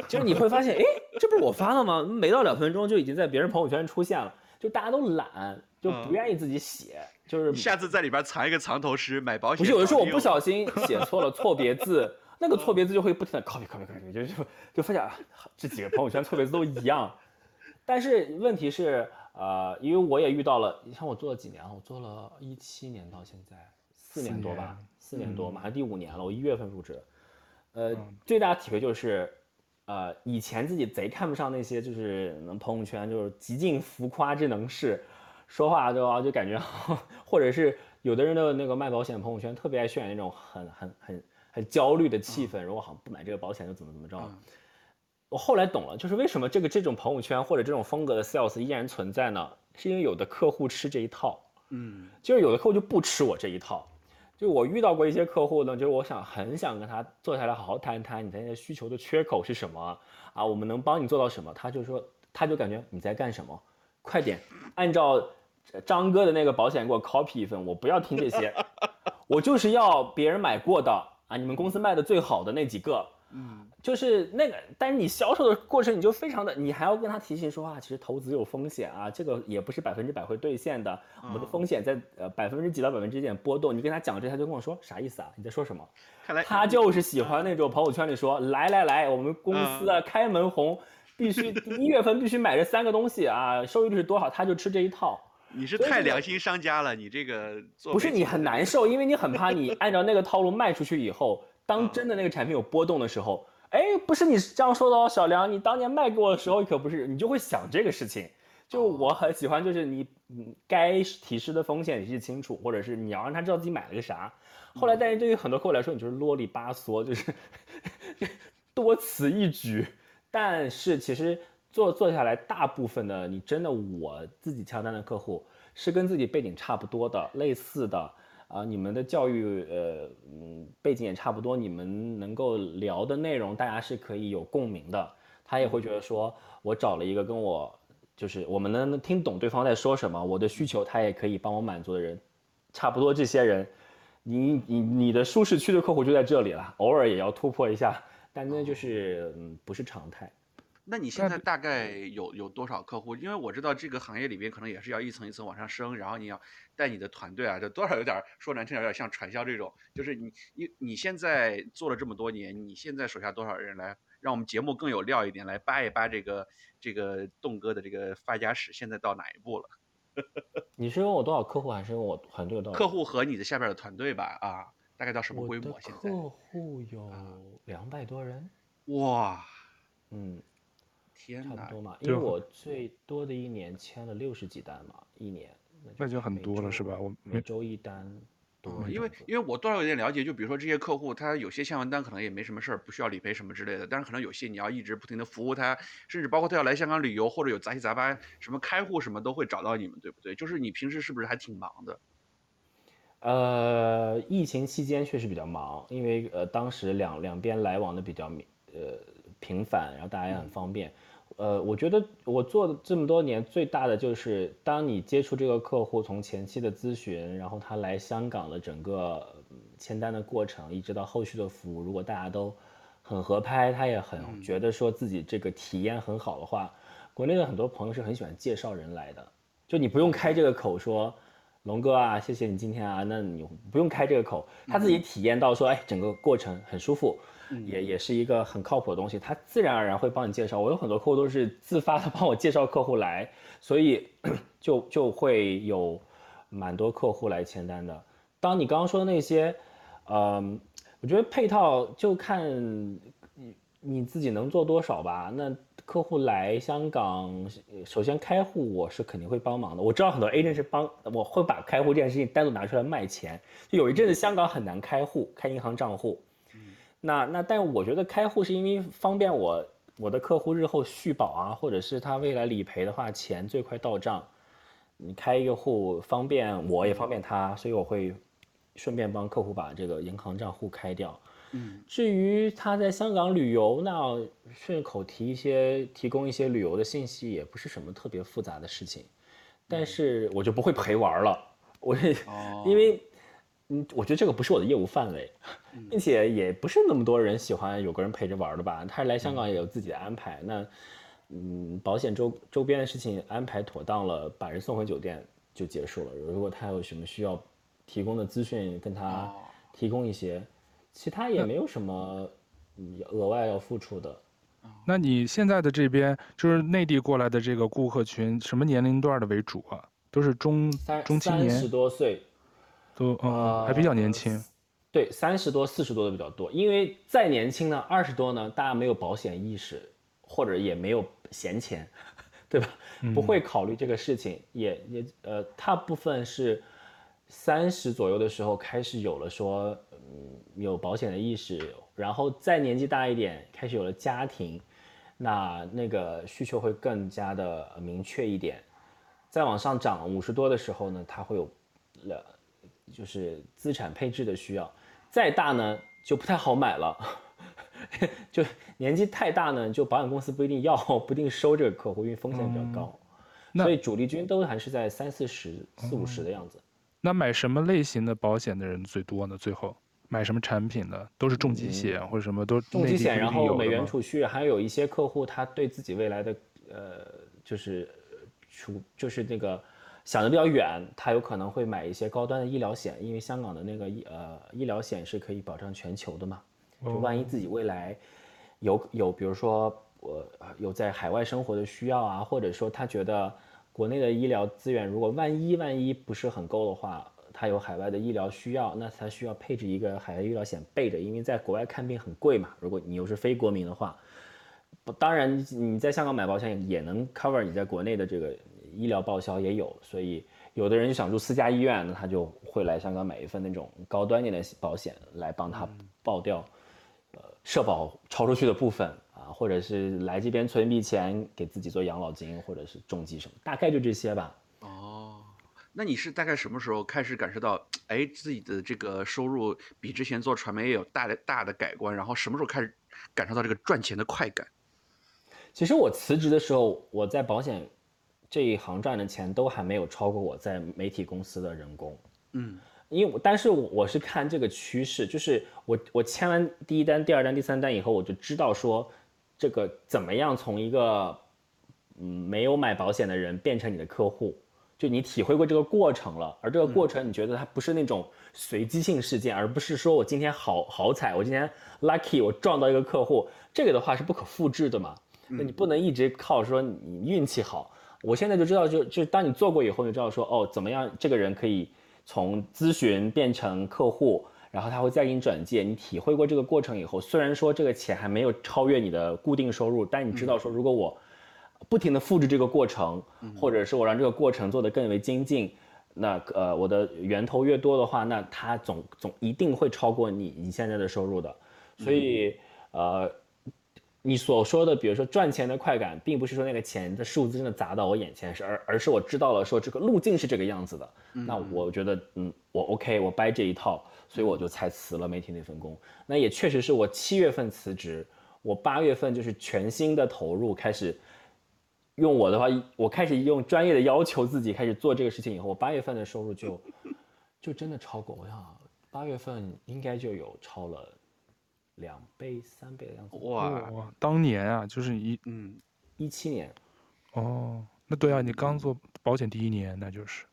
就是你会发现，哎，这不是我发的吗？没到两分钟就已经在别人朋友圈出现了，就大家都懒，就不愿意自己写。就是下次在里边藏一个藏头诗，买保险。不是，有的时候我不小心写错了错别字，*laughs* 那个错别字就会不停的 copy copy copy，就就就发现这几个朋友圈错别字都一样。但是问题是，呃，因为我也遇到了，你像我做了几年了，我做了一七年到现在四年多吧，四年多，马上第五年了，我一月份入职。呃，最大的体会就是，呃，以前自己贼看不上那些就是朋友圈就是极尽浮夸之能事。说话都啊，就感觉，或者是有的人的那个卖保险朋友圈特别爱渲染那种很很很很焦虑的气氛，如果好像不买这个保险就怎么怎么着。我后来懂了，就是为什么这个这种朋友圈或者这种风格的 sales 依然存在呢？是因为有的客户吃这一套，嗯，就是有的客户就不吃我这一套。就我遇到过一些客户呢，就是我想很想跟他坐下来好好谈一谈，你的需求的缺口是什么啊？我们能帮你做到什么？他就说，他就感觉你在干什么？快点，按照张哥的那个保险给我 copy 一份，我不要听这些，*laughs* 我就是要别人买过的啊，你们公司卖的最好的那几个嗯，就是那个，但是你销售的过程你就非常的，你还要跟他提醒说啊，其实投资有风险啊，这个也不是百分之百会兑现的，我们的风险在呃百分之几到百分之几点波动。你跟他讲这，他就跟我说啥意思啊？你在说什么？看来他就是喜欢那种朋友圈里说，来来来，我们公司啊开门红，必须 *laughs* 一月份必须买这三个东西啊，收益率是多少，他就吃这一套。你是太良心商家了，你这个做不是你很难 *laughs* 受，因为你很怕你按照那个套路卖出去以后，当真的那个产品有波动的时候，哎，不是你这样说的哦，小梁，你当年卖给我的时候可不是，你就会想这个事情。就我很喜欢，就是你嗯该提示的风险你是清楚，或者是你要让他知道自己买了个啥。后来，但是对于很多客户来说，你就是啰里吧嗦，就是 *laughs* 多此一举。但是其实。做做下来，大部分的你真的我自己敲单的客户是跟自己背景差不多的、类似的啊，你们的教育呃嗯背景也差不多，你们能够聊的内容大家是可以有共鸣的，他也会觉得说我找了一个跟我就是我们能听懂对方在说什么，我的需求他也可以帮我满足的人，差不多这些人，你你你的舒适区的客户就在这里了，偶尔也要突破一下，但那就是嗯不是常态。那你现在大概有有多少客户？因为我知道这个行业里边可能也是要一层一层往上升，然后你要带你的团队啊，这多少有点说难听点，有点像传销这种。就是你你你现在做了这么多年，你现在手下多少人来让我们节目更有料一点，来扒一扒这个这个栋哥的这个发家史，现在到哪一步了？*laughs* 你是问我多少客户，还是问我团队多少？客户和你的下边的团队吧，啊，大概到什么规模？现在客户有两百多人。哇，嗯。天差不多嘛，因为我最多的一年签了六十几单嘛，一年那就很多了是吧？我每周一单多，因为因为我多少有点了解，就比如说这些客户，他有些签完单可能也没什么事儿，不需要理赔什么之类的，但是可能有些你要一直不停的服务他，甚至包括他要来香港旅游或者有杂七杂八什么开户什么都会找到你们，对不对？就是你平时是不是还挺忙的？呃，疫情期间确实比较忙，因为呃当时两两边来往的比较呃频繁，然后大家也很方便。嗯呃，我觉得我做的这么多年最大的就是，当你接触这个客户，从前期的咨询，然后他来香港的整个签单的过程，一直到后续的服务，如果大家都很合拍，他也很觉得说自己这个体验很好的话，国内的很多朋友是很喜欢介绍人来的，就你不用开这个口说，龙哥啊，谢谢你今天啊，那你不用开这个口，他自己体验到说，哎，整个过程很舒服。也也是一个很靠谱的东西，他自然而然会帮你介绍。我有很多客户都是自发的帮我介绍客户来，所以 *clears throat* 就就会有蛮多客户来签单的。当你刚刚说的那些，嗯，我觉得配套就看你你自己能做多少吧。那客户来香港，首先开户我是肯定会帮忙的。我知道很多 agent 是帮，我会把开户这件事情单独拿出来卖钱。有一阵子香港很难开户，开银行账户。那那，但我觉得开户是因为方便我我的客户日后续保啊，或者是他未来理赔的话，钱最快到账。你开一个户方便我也方便他，所以我会顺便帮客户把这个银行账户开掉。嗯，至于他在香港旅游，那顺口提一些提供一些旅游的信息，也不是什么特别复杂的事情。但是我就不会陪玩了，我也 *laughs* 因为。嗯，我觉得这个不是我的业务范围，*laughs* 并且也不是那么多人喜欢有个人陪着玩的吧。他来香港也有自己的安排，那嗯，保险周周边的事情安排妥当了，把人送回酒店就结束了。如果他有什么需要提供的资讯，跟他提供一些，其他也没有什么额外要付出的。那你现在的这边就是内地过来的这个顾客群，什么年龄段的为主啊？都是中中青年，三十多岁。都呃还比较年轻，对，三十多、四十多的比较多。因为再年轻呢，二十多呢，大家没有保险意识，或者也没有闲钱，*laughs* 对吧？不会考虑这个事情，嗯、也也呃，大部分是三十左右的时候开始有了说，嗯，有保险的意识，然后再年纪大一点，开始有了家庭，那那个需求会更加的明确一点。再往上涨，五十多的时候呢，他会有了。就是资产配置的需要，再大呢就不太好买了，*laughs* 就年纪太大呢，就保险公司不一定要，不一定收这个客户，因为风险比较高，嗯、所以主力军都还是在三四十、四五十的样子。那买什么类型的保险的人最多呢？最后买什么产品的？都是重疾险、嗯、或者什么都重疾险，然后美元储蓄，还有一些客户他对自己未来的呃就是储就是那个想的比较远，他有可能会买一些高端的医疗险，因为香港的那个医呃医疗险是可以保障全球的嘛，就万一自己未来有有比如说我有在海外生活的需要啊，或者说他觉得。国内的医疗资源，如果万一万一不是很够的话，他有海外的医疗需要，那他需要配置一个海外医疗险备着，因为在国外看病很贵嘛。如果你又是非国民的话，当然你在香港买保险也能 cover 你在国内的这个医疗报销也有，所以有的人就想住私家医院，那他就会来香港买一份那种高端一点的保险来帮他报掉，呃，社保超出去的部分啊。或者是来这边存一笔钱给自己做养老金，或者是重疾什么，大概就这些吧。哦，那你是大概什么时候开始感受到，哎，自己的这个收入比之前做传媒也有大的大的改观？然后什么时候开始感受到这个赚钱的快感？其实我辞职的时候，我在保险这一行赚的钱都还没有超过我在媒体公司的人工。嗯。因为，但是我是看这个趋势，就是我我签完第一单、第二单、第三单以后，我就知道说。这个怎么样从一个嗯没有买保险的人变成你的客户？就你体会过这个过程了，而这个过程你觉得它不是那种随机性事件，而不是说我今天好好彩，我今天 lucky 我撞到一个客户，这个的话是不可复制的嘛？那你不能一直靠说你运气好。我现在就知道就，就就当你做过以后，你知道说哦，怎么样这个人可以从咨询变成客户。然后他会再给你转介，你体会过这个过程以后，虽然说这个钱还没有超越你的固定收入，但你知道说，如果我不停的复制这个过程，或者是我让这个过程做得更为精进，那呃我的源头越多的话，那他总总一定会超过你你现在的收入的。所以呃，你所说的，比如说赚钱的快感，并不是说那个钱的数字真的砸到我眼前，是而而是我知道了说这个路径是这个样子的。那我觉得嗯，我 OK，我掰这一套。所以我就才辞了媒体那份工，那也确实是我七月份辞职，我八月份就是全新的投入，开始用我的话，我开始用专业的要求自己开始做这个事情以后，我八月份的收入就就真的超过，我想八月份应该就有超了两倍三倍的样子。哇哇，当年啊，就是一嗯一七年，哦，那对啊，你刚做保险第一年，那就是，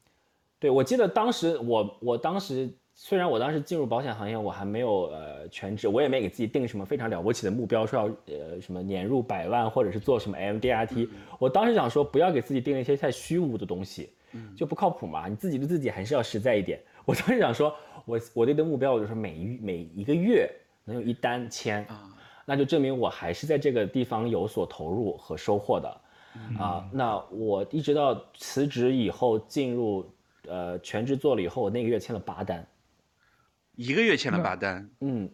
对，我记得当时我我当时。虽然我当时进入保险行业，我还没有呃全职，我也没给自己定什么非常了不起的目标，说要呃什么年入百万，或者是做什么 MDRT。我当时想说，不要给自己定一些太虚无的东西，就不靠谱嘛。你自己对自己还是要实在一点。我当时想说，我我的目标，我就是每一每一个月能有一单签啊，那就证明我还是在这个地方有所投入和收获的啊。那我一直到辞职以后进入呃全职做了以后，我那个月签了八单。一个月签了八单，嗯，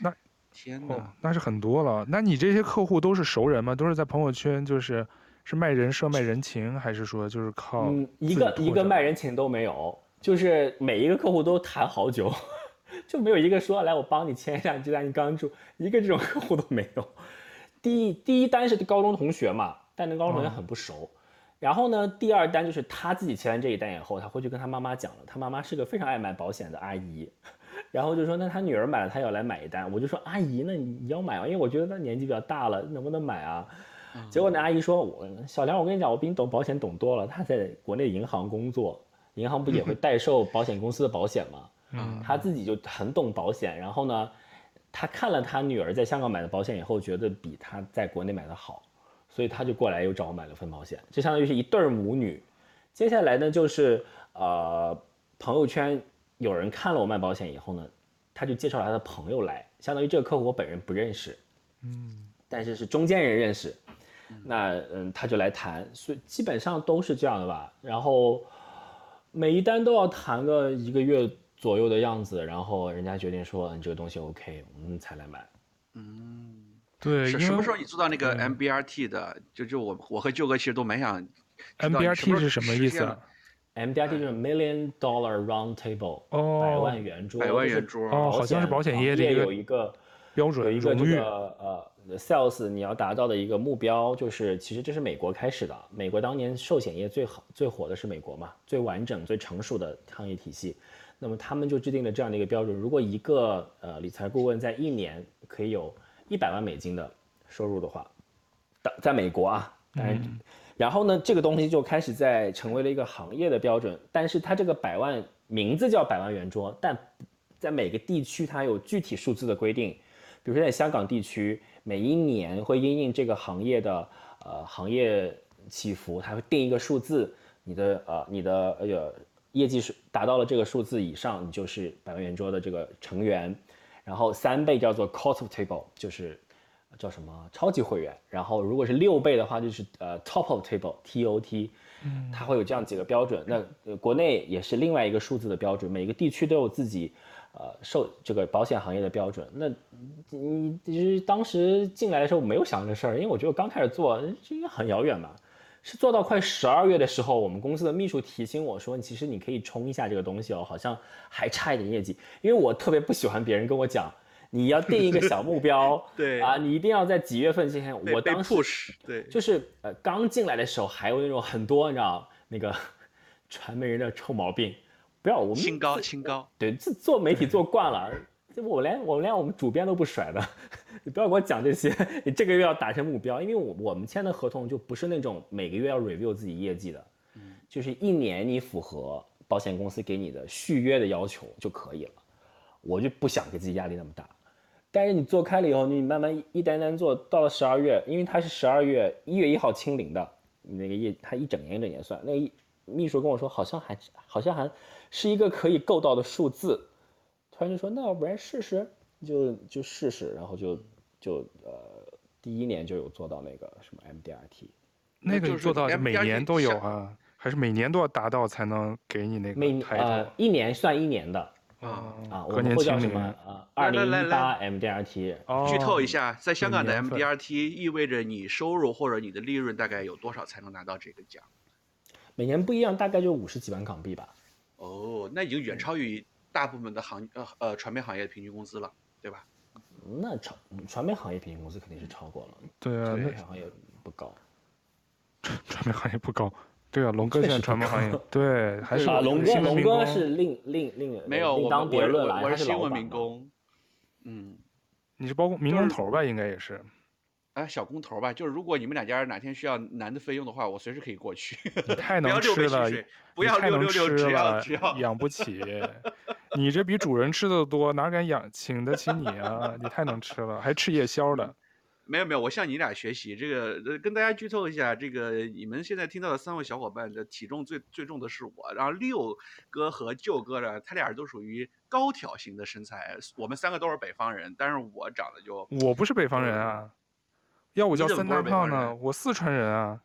那天哪，那是很多了。那你这些客户都是熟人吗？都是在朋友圈，就是是卖人设、卖人情，还是说就是靠？嗯，一个一个卖人情都没有，就是每一个客户都谈好久，就没有一个说来我帮你签一下，就在你刚住，一个这种客户都没有。第一第一单是高中同学嘛，但那高中同学很不熟。嗯然后呢，第二单就是他自己签完这一单以后，他回去跟他妈妈讲了。他妈妈是个非常爱买保险的阿姨，*laughs* 然后就说那他女儿买了，他要来买一单。我就说阿姨，那你要买啊，因为我觉得他年纪比较大了，能不能买啊？结果那阿姨说，我小梁，我跟你讲，我比你懂保险懂多了。他在国内银行工作，银行不也会 *laughs* 代售保险公司的保险吗？嗯，他自己就很懂保险。然后呢，他看了他女儿在香港买的保险以后，觉得比他在国内买的好。所以他就过来又找我买了份保险，就相当于是一对母女。接下来呢，就是呃朋友圈有人看了我卖保险以后呢，他就介绍了他的朋友来，相当于这个客户我本人不认识，嗯，但是是中间人认识。那嗯他就来谈，所以基本上都是这样的吧。然后每一单都要谈个一个月左右的样子，然后人家决定说你这个东西 OK，我们才来买。嗯。对，什么时候你做到那个 MBRT 的？就就我我和舅哥其实都蛮想。MBRT 是什么意思？MBRT 就是 Million Dollar Round Table，哦，百万圆桌。百万圆桌。哦，好像是保险业的有一个标准，有一个这个呃 sales 你要达到的一个目标，就是其实这是美国开始的。美国当年寿险业最好最火的是美国嘛，最完整最成熟的行业体系。那么他们就制定了这样的一个标准：如果一个呃理财顾问在一年可以有一百万美金的收入的话，在美国啊，当然，嗯、然后呢，这个东西就开始在成为了一个行业的标准。但是它这个百万名字叫百万圆桌，但在每个地区它有具体数字的规定。比如说在香港地区，每一年会因应这个行业的呃行业起伏，它会定一个数字。你的呃你的呃业绩是达到了这个数字以上，你就是百万圆桌的这个成员。然后三倍叫做 court of table，就是。叫什么超级会员？然后如果是六倍的话，就是呃 top of table T O T，嗯，它会有这样几个标准。那、呃、国内也是另外一个数字的标准，每个地区都有自己呃受这个保险行业的标准。那你其实当时进来的时候没有想这事儿，因为我觉得我刚开始做，这应该很遥远嘛。是做到快十二月的时候，我们公司的秘书提醒我说，其实你可以冲一下这个东西哦，好像还差一点业绩。因为我特别不喜欢别人跟我讲。你要定一个小目标，*laughs* 对啊，你一定要在几月份之前。我当时对，就是呃刚进来的时候还有那种很多你知道那个传媒人的臭毛病，不要我们清高清高，对，自做媒体做惯了，这我连我连我们主编都不甩的，*laughs* 你不要给我讲这些，你这个月要达成目标，因为我我们签的合同就不是那种每个月要 review 自己业绩的，嗯，就是一年你符合保险公司给你的续约的要求就可以了，我就不想给自己压力那么大。但是你做开了以后，你慢慢一单单做到了十二月，因为它是十二月一月一号清零的，你那个业它一整年一整年算。那个秘书跟我说，好像还好像还是一个可以够到的数字。突然就说，那要不然试试，就就试试，然后就就呃第一年就有做到那个什么 MDRT，那个做到每年都有啊，还是每年都要达到才能给你那个每呃一年算一年的。啊啊！我们会叫什么啊？二零一八 MDRT。剧透一下，在香港的 MDRT 意味着你收入或者你的利润大概有多少才能拿到这个奖？每年不一样，大概就五十几万港币吧。哦，那已经远超于大部分的行呃呃传媒行业的平均工资了，对吧？那超传媒行业平均工资肯定是超过了。对啊，传媒行业不高。*laughs* 传传媒行业不高。对啊，龙哥现在传媒行业，*laughs* 对，还是啊龙哥，龙哥是另另另没有另当别论了，我是新闻民工，嗯，你是包工民工头吧？应该也是，哎，小工头吧。就是如果你们两家哪天需要男的费用的话，我随时可以过去。你太能吃了，不要六六六，只要只要养不起。你这比主人吃的多，哪敢养请得起你啊？你太能吃了，还吃夜宵的。没有没有，我向你俩学习。这个跟大家剧透一下，这个你们现在听到的三位小伙伴的体重最最重的是我，然后六哥和舅哥呢，他俩都属于高挑型的身材。我们三个都是北方人，但是我长得就我不是北方人啊，要我叫三大胖呢？我四川人啊，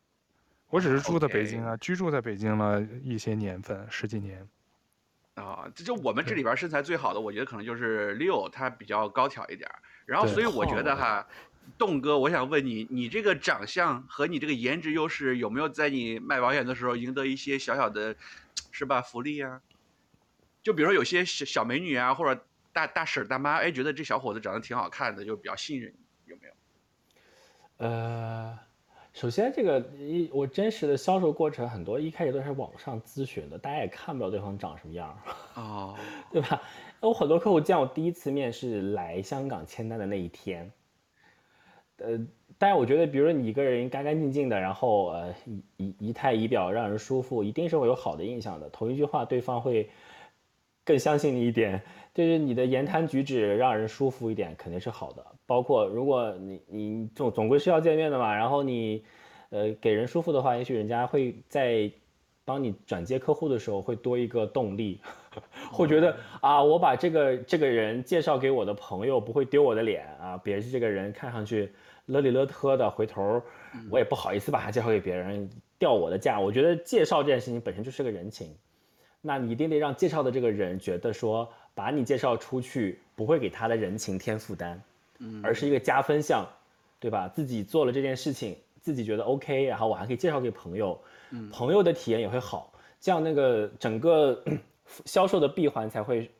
我只是住在北京啊，okay. 居住在北京了一些年份，十几年。啊，这就我们这里边身材最好的，我觉得可能就是六，他比较高挑一点，然后所以我觉得哈。栋哥，我想问你，你这个长相和你这个颜值优势有没有在你卖保险的时候赢得一些小小的，是吧？福利啊？就比如说有些小小美女啊，或者大大婶大妈，哎，觉得这小伙子长得挺好看的，就比较信任你，有没有？呃，首先这个一我真实的销售过程很多一开始都是网上咨询的，大家也看不到对方长什么样，哦，*laughs* 对吧？我很多客户见我第一次面试来香港签单的那一天。呃，但是我觉得，比如说你一个人干干净净的，然后呃仪仪仪态仪表让人舒服，一定是会有好的印象的。同一句话，对方会更相信你一点。就是你的言谈举止让人舒服一点，肯定是好的。包括如果你你总总归是要见面的嘛，然后你呃给人舒服的话，也许人家会在帮你转接客户的时候会多一个动力，*laughs* 会觉得啊，我把这个这个人介绍给我的朋友不会丢我的脸啊，别是这个人看上去。勒里勒特的，回头我也不好意思把他介绍给别人，掉我的价。我觉得介绍这件事情本身就是个人情，那你一定得让介绍的这个人觉得说，把你介绍出去不会给他的人情添负担，嗯而是一个加分项，对吧？自己做了这件事情，自己觉得 OK，然后我还可以介绍给朋友，嗯朋友的体验也会好，这样那个整个销售的闭环才会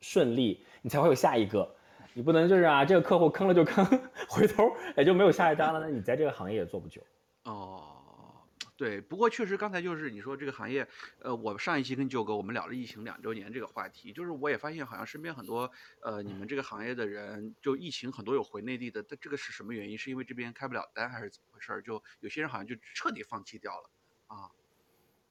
顺利，你才会有下一个。你不能就是啊，这个客户坑了就坑，*laughs* 回头也就没有下一单了。那你在这个行业也做不久。哦，对，不过确实刚才就是你说这个行业，呃，我上一期跟舅哥我们聊了疫情两周年这个话题，就是我也发现好像身边很多呃你们这个行业的人，就疫情很多有回内地的，但这个是什么原因？是因为这边开不了单还是怎么回事？就有些人好像就彻底放弃掉了啊。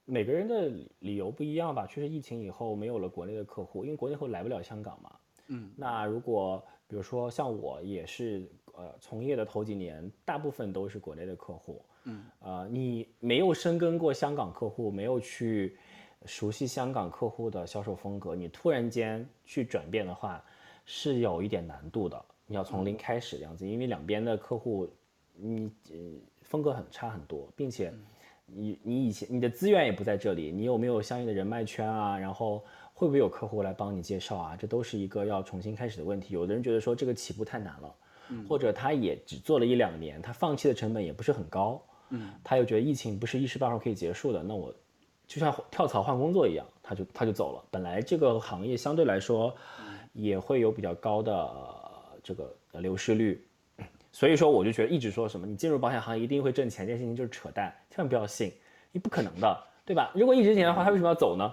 每个人的理由不一样吧，确实疫情以后没有了国内的客户，因为国内后来不了香港嘛。嗯，那如果比如说像我也是呃从业的头几年，大部分都是国内的客户。嗯，呃，你没有深耕过香港客户，没有去熟悉香港客户的销售风格，你突然间去转变的话，是有一点难度的。你要从零开始这样子，因为两边的客户你呃风格很差很多，并且你你以前你的资源也不在这里，你有没有相应的人脉圈啊？然后会不会有客户来帮你介绍啊？这都是一个要重新开始的问题。有的人觉得说这个起步太难了，或者他也只做了一两年，他放弃的成本也不是很高。嗯，他又觉得疫情不是一时半会儿可以结束的，那我就像跳槽换工作一样，他就他就走了。本来这个行业相对来说也会有比较高的这个流失率，所以说我就觉得一直说什么你进入保险行业一定会挣钱，这件事情就是扯淡，千万不要信，你不可能的，对吧？如果一直挣钱的话，他为什么要走呢？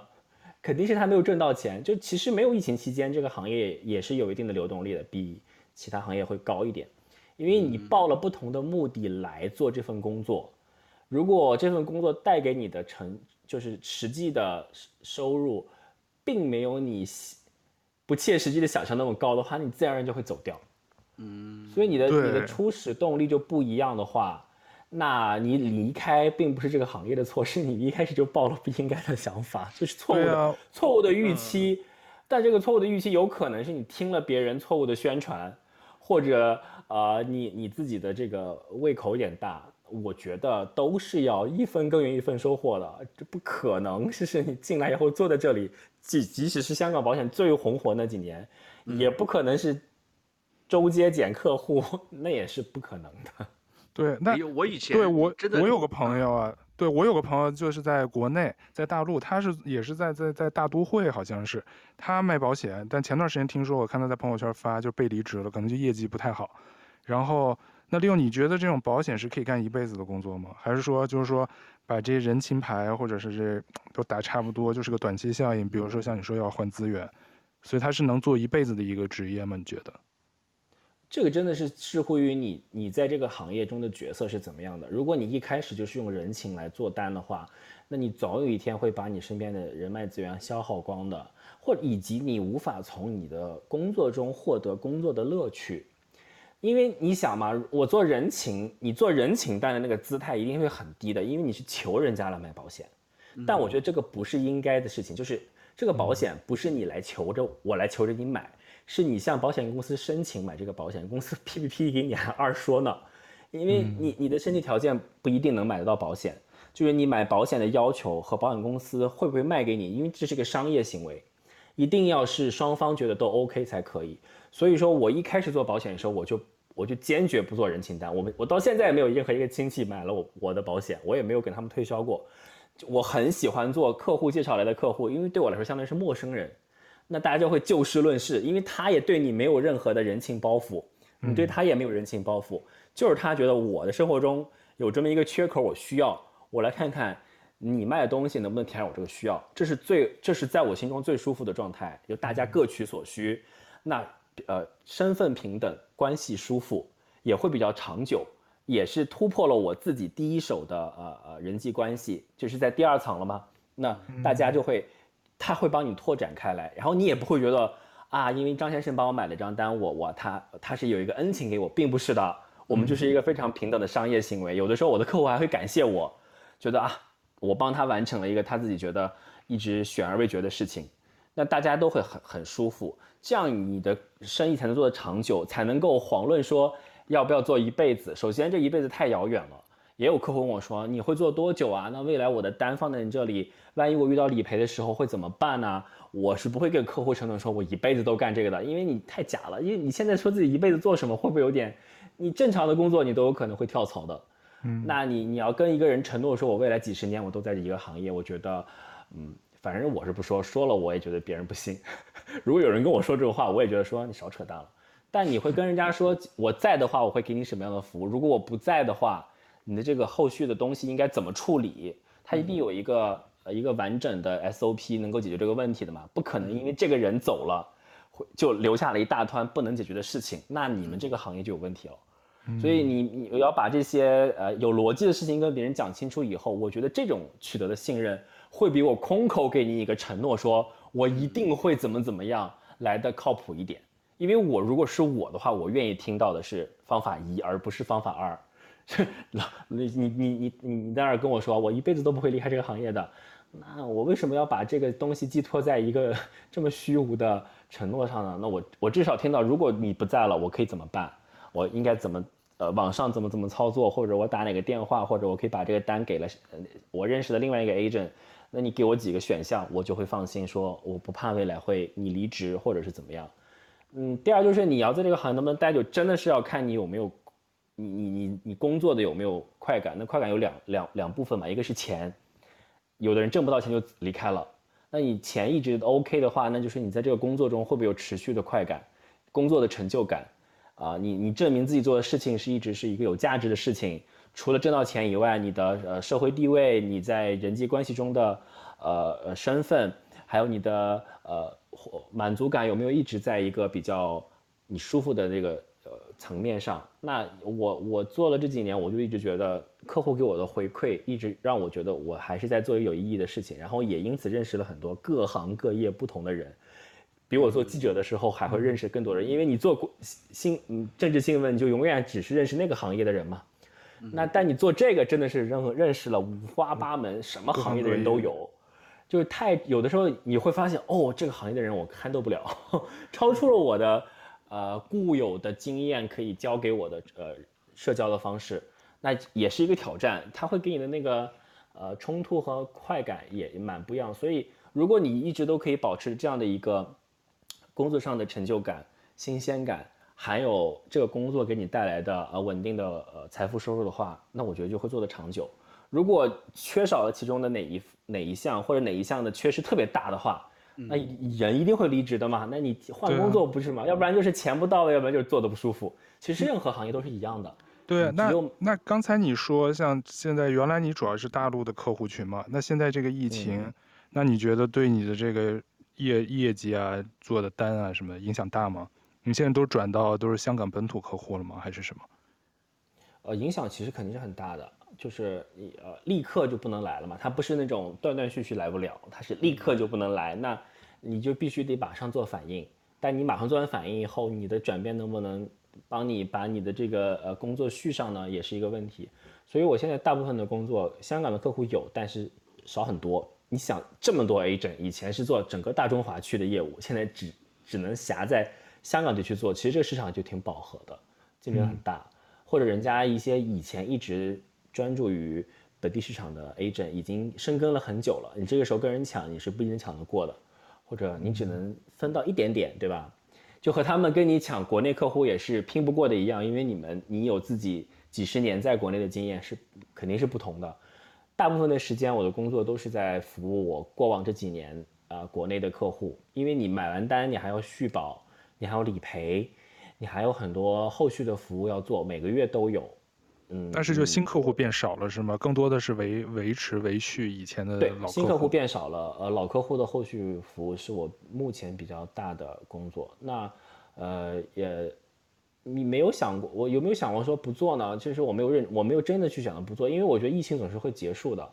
肯定是他没有挣到钱。就其实没有疫情期间，这个行业也是有一定的流动力的，比其他行业会高一点。因为你抱了不同的目的来做这份工作，如果这份工作带给你的成就是实际的收入，并没有你不切实际的想象那么高的话，你自然而然就会走掉。嗯，所以你的你的初始动力就不一样的话，那你离开并不是这个行业的错，是你一开始就抱了不应该的想法，就是错误的错误的预期。但这个错误的预期有可能是你听了别人错误的宣传，或者。啊、呃，你你自己的这个胃口有点大，我觉得都是要一分耕耘一分收获的，这不可能。*laughs* 是是你进来以后坐在这里，即即使是香港保险最红火那几年，嗯、也不可能是周街捡客户，*laughs* 那也是不可能的。对，那我以前对我我有个朋友啊。对，我有个朋友就是在国内，在大陆，他是也是在在在大都会，好像是他卖保险，但前段时间听说，我看他在朋友圈发就被离职了，可能就业绩不太好。然后，那利用你觉得这种保险是可以干一辈子的工作吗？还是说就是说把这些人情牌或者是这都打差不多，就是个短期效应？比如说像你说要换资源，所以他是能做一辈子的一个职业吗？你觉得？这个真的是视乎于你，你在这个行业中的角色是怎么样的。如果你一开始就是用人情来做单的话，那你总有一天会把你身边的人脉资源消耗光的，或以及你无法从你的工作中获得工作的乐趣。因为你想嘛，我做人情，你做人情单的那个姿态一定会很低的，因为你是求人家来买保险。但我觉得这个不是应该的事情，就是这个保险不是你来求着我来求着你买。是你向保险公司申请买这个保险，公司批不批给你还二说呢，因为你你的身体条件不一定能买得到保险，就是你买保险的要求和保险公司会不会卖给你，因为这是个商业行为，一定要是双方觉得都 OK 才可以。所以说我一开始做保险的时候，我就我就坚决不做人情单，我们我到现在也没有任何一个亲戚买了我我的保险，我也没有给他们推销过。我很喜欢做客户介绍来的客户，因为对我来说相当于是陌生人。那大家就会就事论事，因为他也对你没有任何的人情包袱，你对他也没有人情包袱，就是他觉得我的生活中有这么一个缺口，我需要我来看看你卖的东西能不能填上我这个需要，这是最这是在我心中最舒服的状态，就大家各取所需，那呃身份平等，关系舒服，也会比较长久，也是突破了我自己第一手的呃呃人际关系，就是在第二层了吗？那大家就会。他会帮你拓展开来，然后你也不会觉得啊，因为张先生帮我买了张单，我我他他是有一个恩情给我，并不是的，我们就是一个非常平等的商业行为。有的时候我的客户还会感谢我，觉得啊，我帮他完成了一个他自己觉得一直悬而未决的事情，那大家都会很很舒服，这样你的生意才能做得长久，才能够遑论说要不要做一辈子。首先这一辈子太遥远了。也有客户问我说：“你会做多久啊？那未来我的单放在你这里，万一我遇到理赔的时候会怎么办呢？”我是不会跟客户承诺说我一辈子都干这个的，因为你太假了。因为你现在说自己一辈子做什么，会不会有点？你正常的工作你都有可能会跳槽的。嗯，那你你要跟一个人承诺说我未来几十年我都在一个行业，我觉得，嗯，反正我是不说，说了我也觉得别人不信。*laughs* 如果有人跟我说这个话，我也觉得说你少扯淡了。但你会跟人家说我在的话，我会给你什么样的服务？如果我不在的话。你的这个后续的东西应该怎么处理，它一定有一个呃一个完整的 SOP 能够解决这个问题的嘛，不可能因为这个人走了，会就留下了一大团不能解决的事情，那你们这个行业就有问题了。所以你你要把这些呃有逻辑的事情跟别人讲清楚以后，我觉得这种取得的信任会比我空口给你一个承诺说我一定会怎么怎么样来的靠谱一点。因为我如果是我的话，我愿意听到的是方法一，而不是方法二。*laughs* 老你你你你你在那儿跟我说我一辈子都不会离开这个行业的，那我为什么要把这个东西寄托在一个 *laughs* 这么虚无的承诺上呢？那我我至少听到如果你不在了，我可以怎么办？我应该怎么呃网上怎么怎么操作，或者我打哪个电话，或者我可以把这个单给了我认识的另外一个 agent，那你给我几个选项，我就会放心说我不怕未来会你离职或者是怎么样。嗯，第二就是你要在这个行业能不能待久，真的是要看你有没有你你你你工作的有没有快感。那快感有两两两部分嘛，一个是钱，有的人挣不到钱就离开了。那你钱一直 OK 的话，那就是你在这个工作中会不会有持续的快感，工作的成就感。啊，你你证明自己做的事情是一直是一个有价值的事情，除了挣到钱以外，你的呃社会地位，你在人际关系中的呃呃身份，还有你的呃满足感有没有一直在一个比较你舒服的这个呃层面上？那我我做了这几年，我就一直觉得客户给我的回馈一直让我觉得我还是在做一个有意义的事情，然后也因此认识了很多各行各业不同的人。比我做记者的时候还会认识更多人，因为你做过新嗯政治新闻，你就永远只是认识那个行业的人嘛。那但你做这个真的是认认识了五花八门，什么行业的人都有，就是太有的时候你会发现哦，这个行业的人我 handle 不了，*laughs* 超出了我的呃固有的经验可以教给我的呃社交的方式，那也是一个挑战，它会给你的那个呃冲突和快感也蛮不一样。所以如果你一直都可以保持这样的一个。工作上的成就感、新鲜感，还有这个工作给你带来的呃稳定的呃财富收入的话，那我觉得就会做得长久。如果缺少了其中的哪一哪一项，或者哪一项的缺失特别大的话，那人一定会离职的嘛。那你换工作不是吗？要不然就是钱不到位，要不然就是做的不舒服。其实任何行业都是一样的。对，那那刚才你说像现在原来你主要是大陆的客户群嘛，那现在这个疫情，嗯、那你觉得对你的这个？业业绩啊，做的单啊，什么影响大吗？你现在都转到都是香港本土客户了吗？还是什么？呃，影响其实肯定是很大的，就是你呃立刻就不能来了嘛，他不是那种断断续续来不了，他是立刻就不能来，那你就必须得马上做反应。但你马上做完反应以后，你的转变能不能帮你把你的这个呃工作续上呢，也是一个问题。所以我现在大部分的工作，香港的客户有，但是少很多。你想这么多 agent，以前是做整个大中华区的业务，现在只只能狭在香港地区做，其实这个市场就挺饱和的，竞争很大。嗯、或者人家一些以前一直专注于本地市场的 agent，已经深耕了很久了，你这个时候跟人抢，你是不一定抢得过的，或者你只能分到一点点，对吧？就和他们跟你抢国内客户也是拼不过的一样，因为你们你有自己几十年在国内的经验，是肯定是不同的。大部分的时间，我的工作都是在服务我过往这几年啊、呃、国内的客户，因为你买完单，你还要续保，你还要理赔，你还有很多后续的服务要做，每个月都有。嗯，但是就新客户变少了是吗？更多的是维维持维续以前的老客户。新客户变少了，呃，老客户的后续服务是我目前比较大的工作。那呃也。你没有想过，我有没有想过说不做呢？其实我没有认，我没有真的去想到不做，因为我觉得疫情总是会结束的。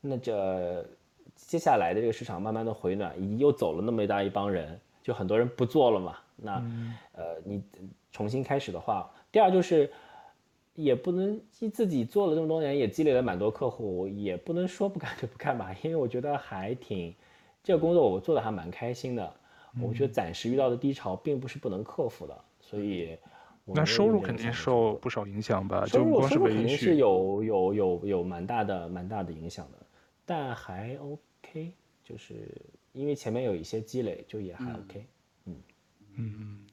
那这接下来的这个市场慢慢的回暖，又走了那么一大一帮人，就很多人不做了嘛。那、嗯、呃，你重新开始的话，第二就是也不能自己做了这么多年，也积累了蛮多客户，也不能说不干就不干吧。因为我觉得还挺这个工作我做的还蛮开心的。我觉得暂时遇到的低潮并不是不能克服的，所以。那收入肯定受不少影响吧？收入就光是收入肯定是有有有有蛮大的蛮大的影响的，但还 OK，就是因为前面有一些积累，就也还 OK，嗯嗯嗯，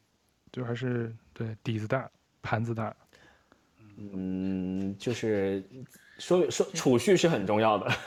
就还是对底子大，盘子大，嗯，就是说说储蓄是很重要的。*laughs*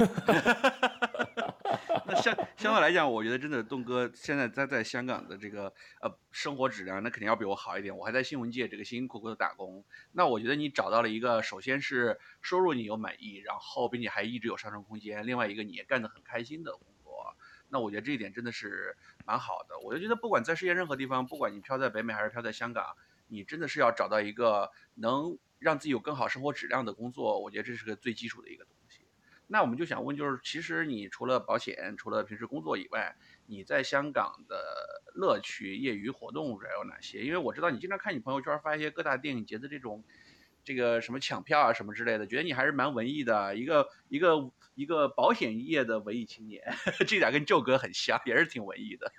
那相相对来讲，我觉得真的栋哥现在在在香港的这个呃生活质量，那肯定要比我好一点。我还在新闻界这个辛辛苦苦的打工，那我觉得你找到了一个，首先是收入你又满意，然后并且还一直有上升空间，另外一个你也干得很开心的工作，那我觉得这一点真的是蛮好的。我就觉得不管在世界任何地方，不管你飘在北美还是飘在香港，你真的是要找到一个能让自己有更好生活质量的工作，我觉得这是个最基础的一个东西。那我们就想问，就是其实你除了保险，除了平时工作以外，你在香港的乐趣、业余活动还有哪些？因为我知道你经常看你朋友圈发一些各大电影节的这种，这个什么抢票啊什么之类的，觉得你还是蛮文艺的，一个一个一个保险业的文艺青年，*laughs* 这点跟舅哥很像，也是挺文艺的。